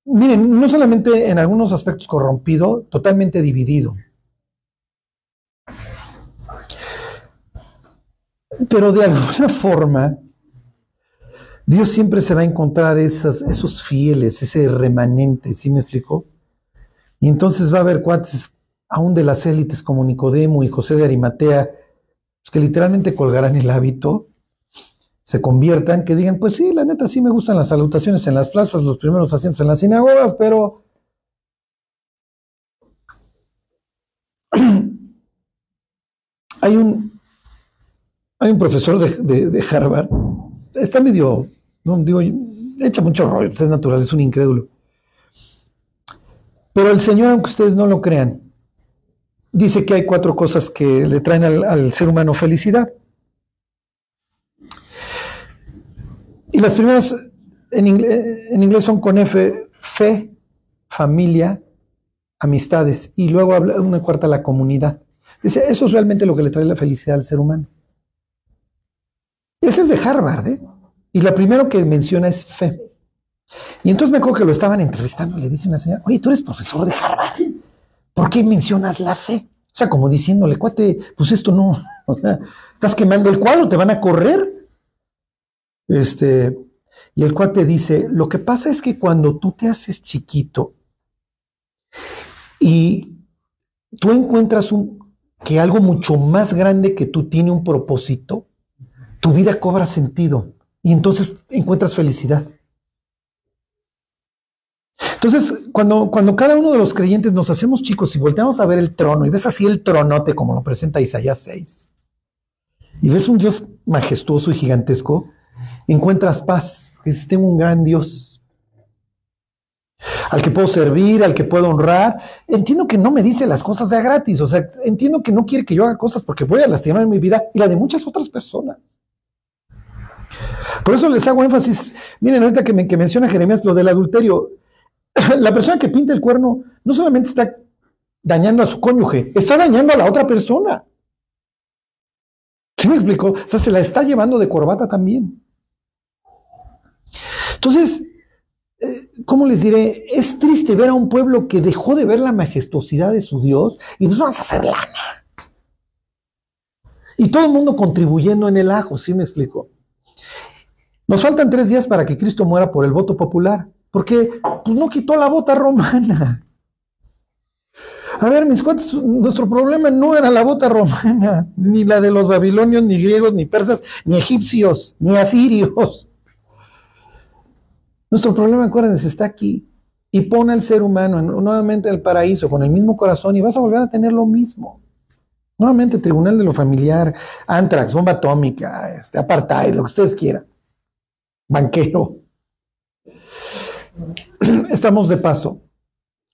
miren, no solamente en algunos aspectos corrompido, totalmente dividido. Pero de alguna forma, Dios siempre se va a encontrar esas, esos fieles, ese remanente, ¿sí me explicó? Y entonces va a haber cuates, aún de las élites como Nicodemo y José de Arimatea, pues que literalmente colgarán el hábito, se conviertan, que digan, pues sí, la neta sí me gustan las salutaciones en las plazas, los primeros asientos en las sinagogas, pero hay un, hay un profesor de, Harvard, está medio, no digo, echa mucho rollo, es natural, es un incrédulo. Pero el Señor, aunque ustedes no lo crean, dice que hay cuatro cosas que le traen al, ser humano felicidad. Y las primeras en inglés, en inglés son con F, fe, familia, amistades. Y luego habla una cuarta, la comunidad. Dice, eso es realmente lo que le trae la felicidad al ser humano. Ese es de Harvard, ¿eh? Y la primero que menciona es fe. Y entonces me acuerdo que lo estaban entrevistando y le dice una señora, oye, tú eres profesor de Harvard, ¿por qué mencionas la fe? O sea, como diciéndole, cuate, pues esto no, o sea, estás quemando el cuadro, te van a correr. Este, y el cuate dice, lo que pasa es que cuando tú te haces chiquito y tú encuentras un, que algo mucho más grande que tú tiene un propósito, tu vida cobra sentido y entonces encuentras felicidad. Entonces, cuando, cuando cada uno de los creyentes nos hacemos chicos y volteamos a ver el trono y ves así el tronote como lo presenta Isaías 6, y ves un Dios majestuoso y gigantesco, encuentras paz, porque dices, tengo un gran Dios al que puedo servir, al que puedo honrar. Entiendo que no me dice las cosas de gratis, o sea, entiendo que no quiere que yo haga cosas porque voy a lastimar mi vida y la de muchas otras personas. Por eso les hago énfasis, miren, ahorita que, me, que menciona Jeremías lo del adulterio, la persona que pinta el cuerno no solamente está dañando a su cónyuge, está dañando a la otra persona. ¿Sí me explico? O sea, se la está llevando de corbata también. Entonces, eh, ¿cómo les diré? Es triste ver a un pueblo que dejó de ver la majestuosidad de su Dios y pues vamos a hacer lana. Y todo el mundo contribuyendo en el ajo, ¿sí me explico? Nos faltan tres días para que Cristo muera por el voto popular, porque pues, no quitó la bota romana. A ver, mis cuates, nuestro problema no era la bota romana, ni la de los babilonios, ni griegos, ni persas, ni egipcios, ni asirios. Nuestro problema, acuérdense, está aquí. Y pone al ser humano en- nuevamente en el paraíso con el mismo corazón y vas a volver a tener lo mismo. Nuevamente, tribunal de lo familiar, antrax, bomba atómica, este, apartheid, lo que ustedes quieran. Banquero. Estamos de paso.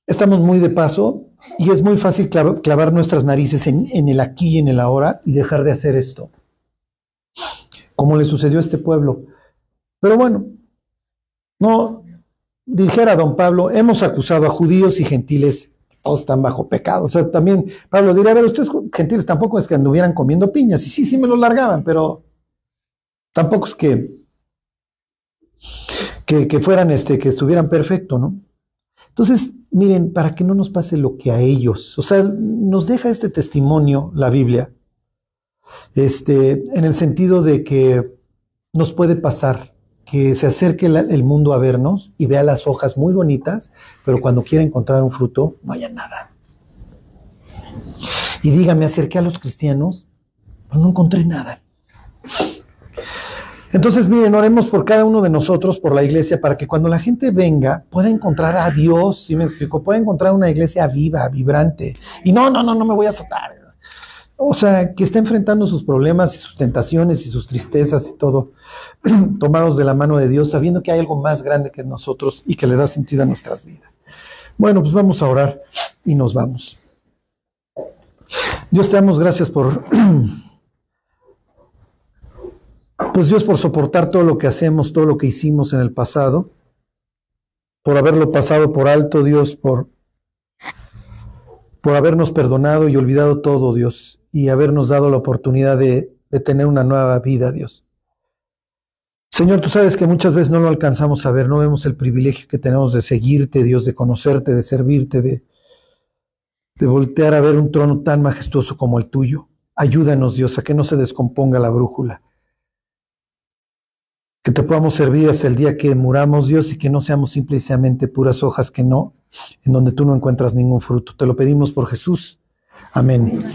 Estamos muy de paso y es muy fácil clav- clavar nuestras narices en, en el aquí y en el ahora y dejar de hacer esto. Como le sucedió a este pueblo. Pero bueno, no, dijera don Pablo, hemos acusado a judíos y gentiles, todos están bajo pecado. O sea, también Pablo diría, a ver, ustedes gentiles tampoco es que anduvieran comiendo piñas, y sí, sí me lo largaban, pero tampoco es que, que, fueran, este, que estuvieran perfecto, ¿no? Entonces, miren, para que no nos pase lo que a ellos, o sea, nos deja este testimonio la Biblia, este, en el sentido de que nos puede pasar que se acerque el mundo a vernos y vea las hojas muy bonitas, pero cuando quiera encontrar un fruto, no haya nada. Y diga, me acerqué a los cristianos, pero no encontré nada. Entonces, miren, oremos por cada uno de nosotros, por la iglesia, para que cuando la gente venga pueda encontrar a Dios, ¿sí me explico? Pueda encontrar una iglesia viva, vibrante. Y no, no, no, no me voy a azotar. O sea, que está enfrentando sus problemas y sus tentaciones y sus tristezas y todo, tomados de la mano de Dios, sabiendo que hay algo más grande que nosotros y que le da sentido a nuestras vidas. Bueno, pues vamos a orar y nos vamos. Dios te damos gracias por, pues Dios por soportar todo lo que hacemos, todo lo que hicimos en el pasado, por haberlo pasado por alto, Dios, por, por habernos perdonado y olvidado todo, Dios y habernos dado la oportunidad de, tener una nueva vida, Dios. Señor, tú sabes que muchas veces no lo alcanzamos a ver, no vemos el privilegio que tenemos de seguirte, Dios, de conocerte, de servirte, de, de voltear a ver un trono tan majestuoso como el tuyo. Ayúdanos, Dios, a que no se descomponga la brújula. Que te podamos servir hasta el día que muramos, Dios, y que no seamos simplemente puras hojas que no, en donde tú no encuentras ningún fruto. Te lo pedimos por Jesús. Amén.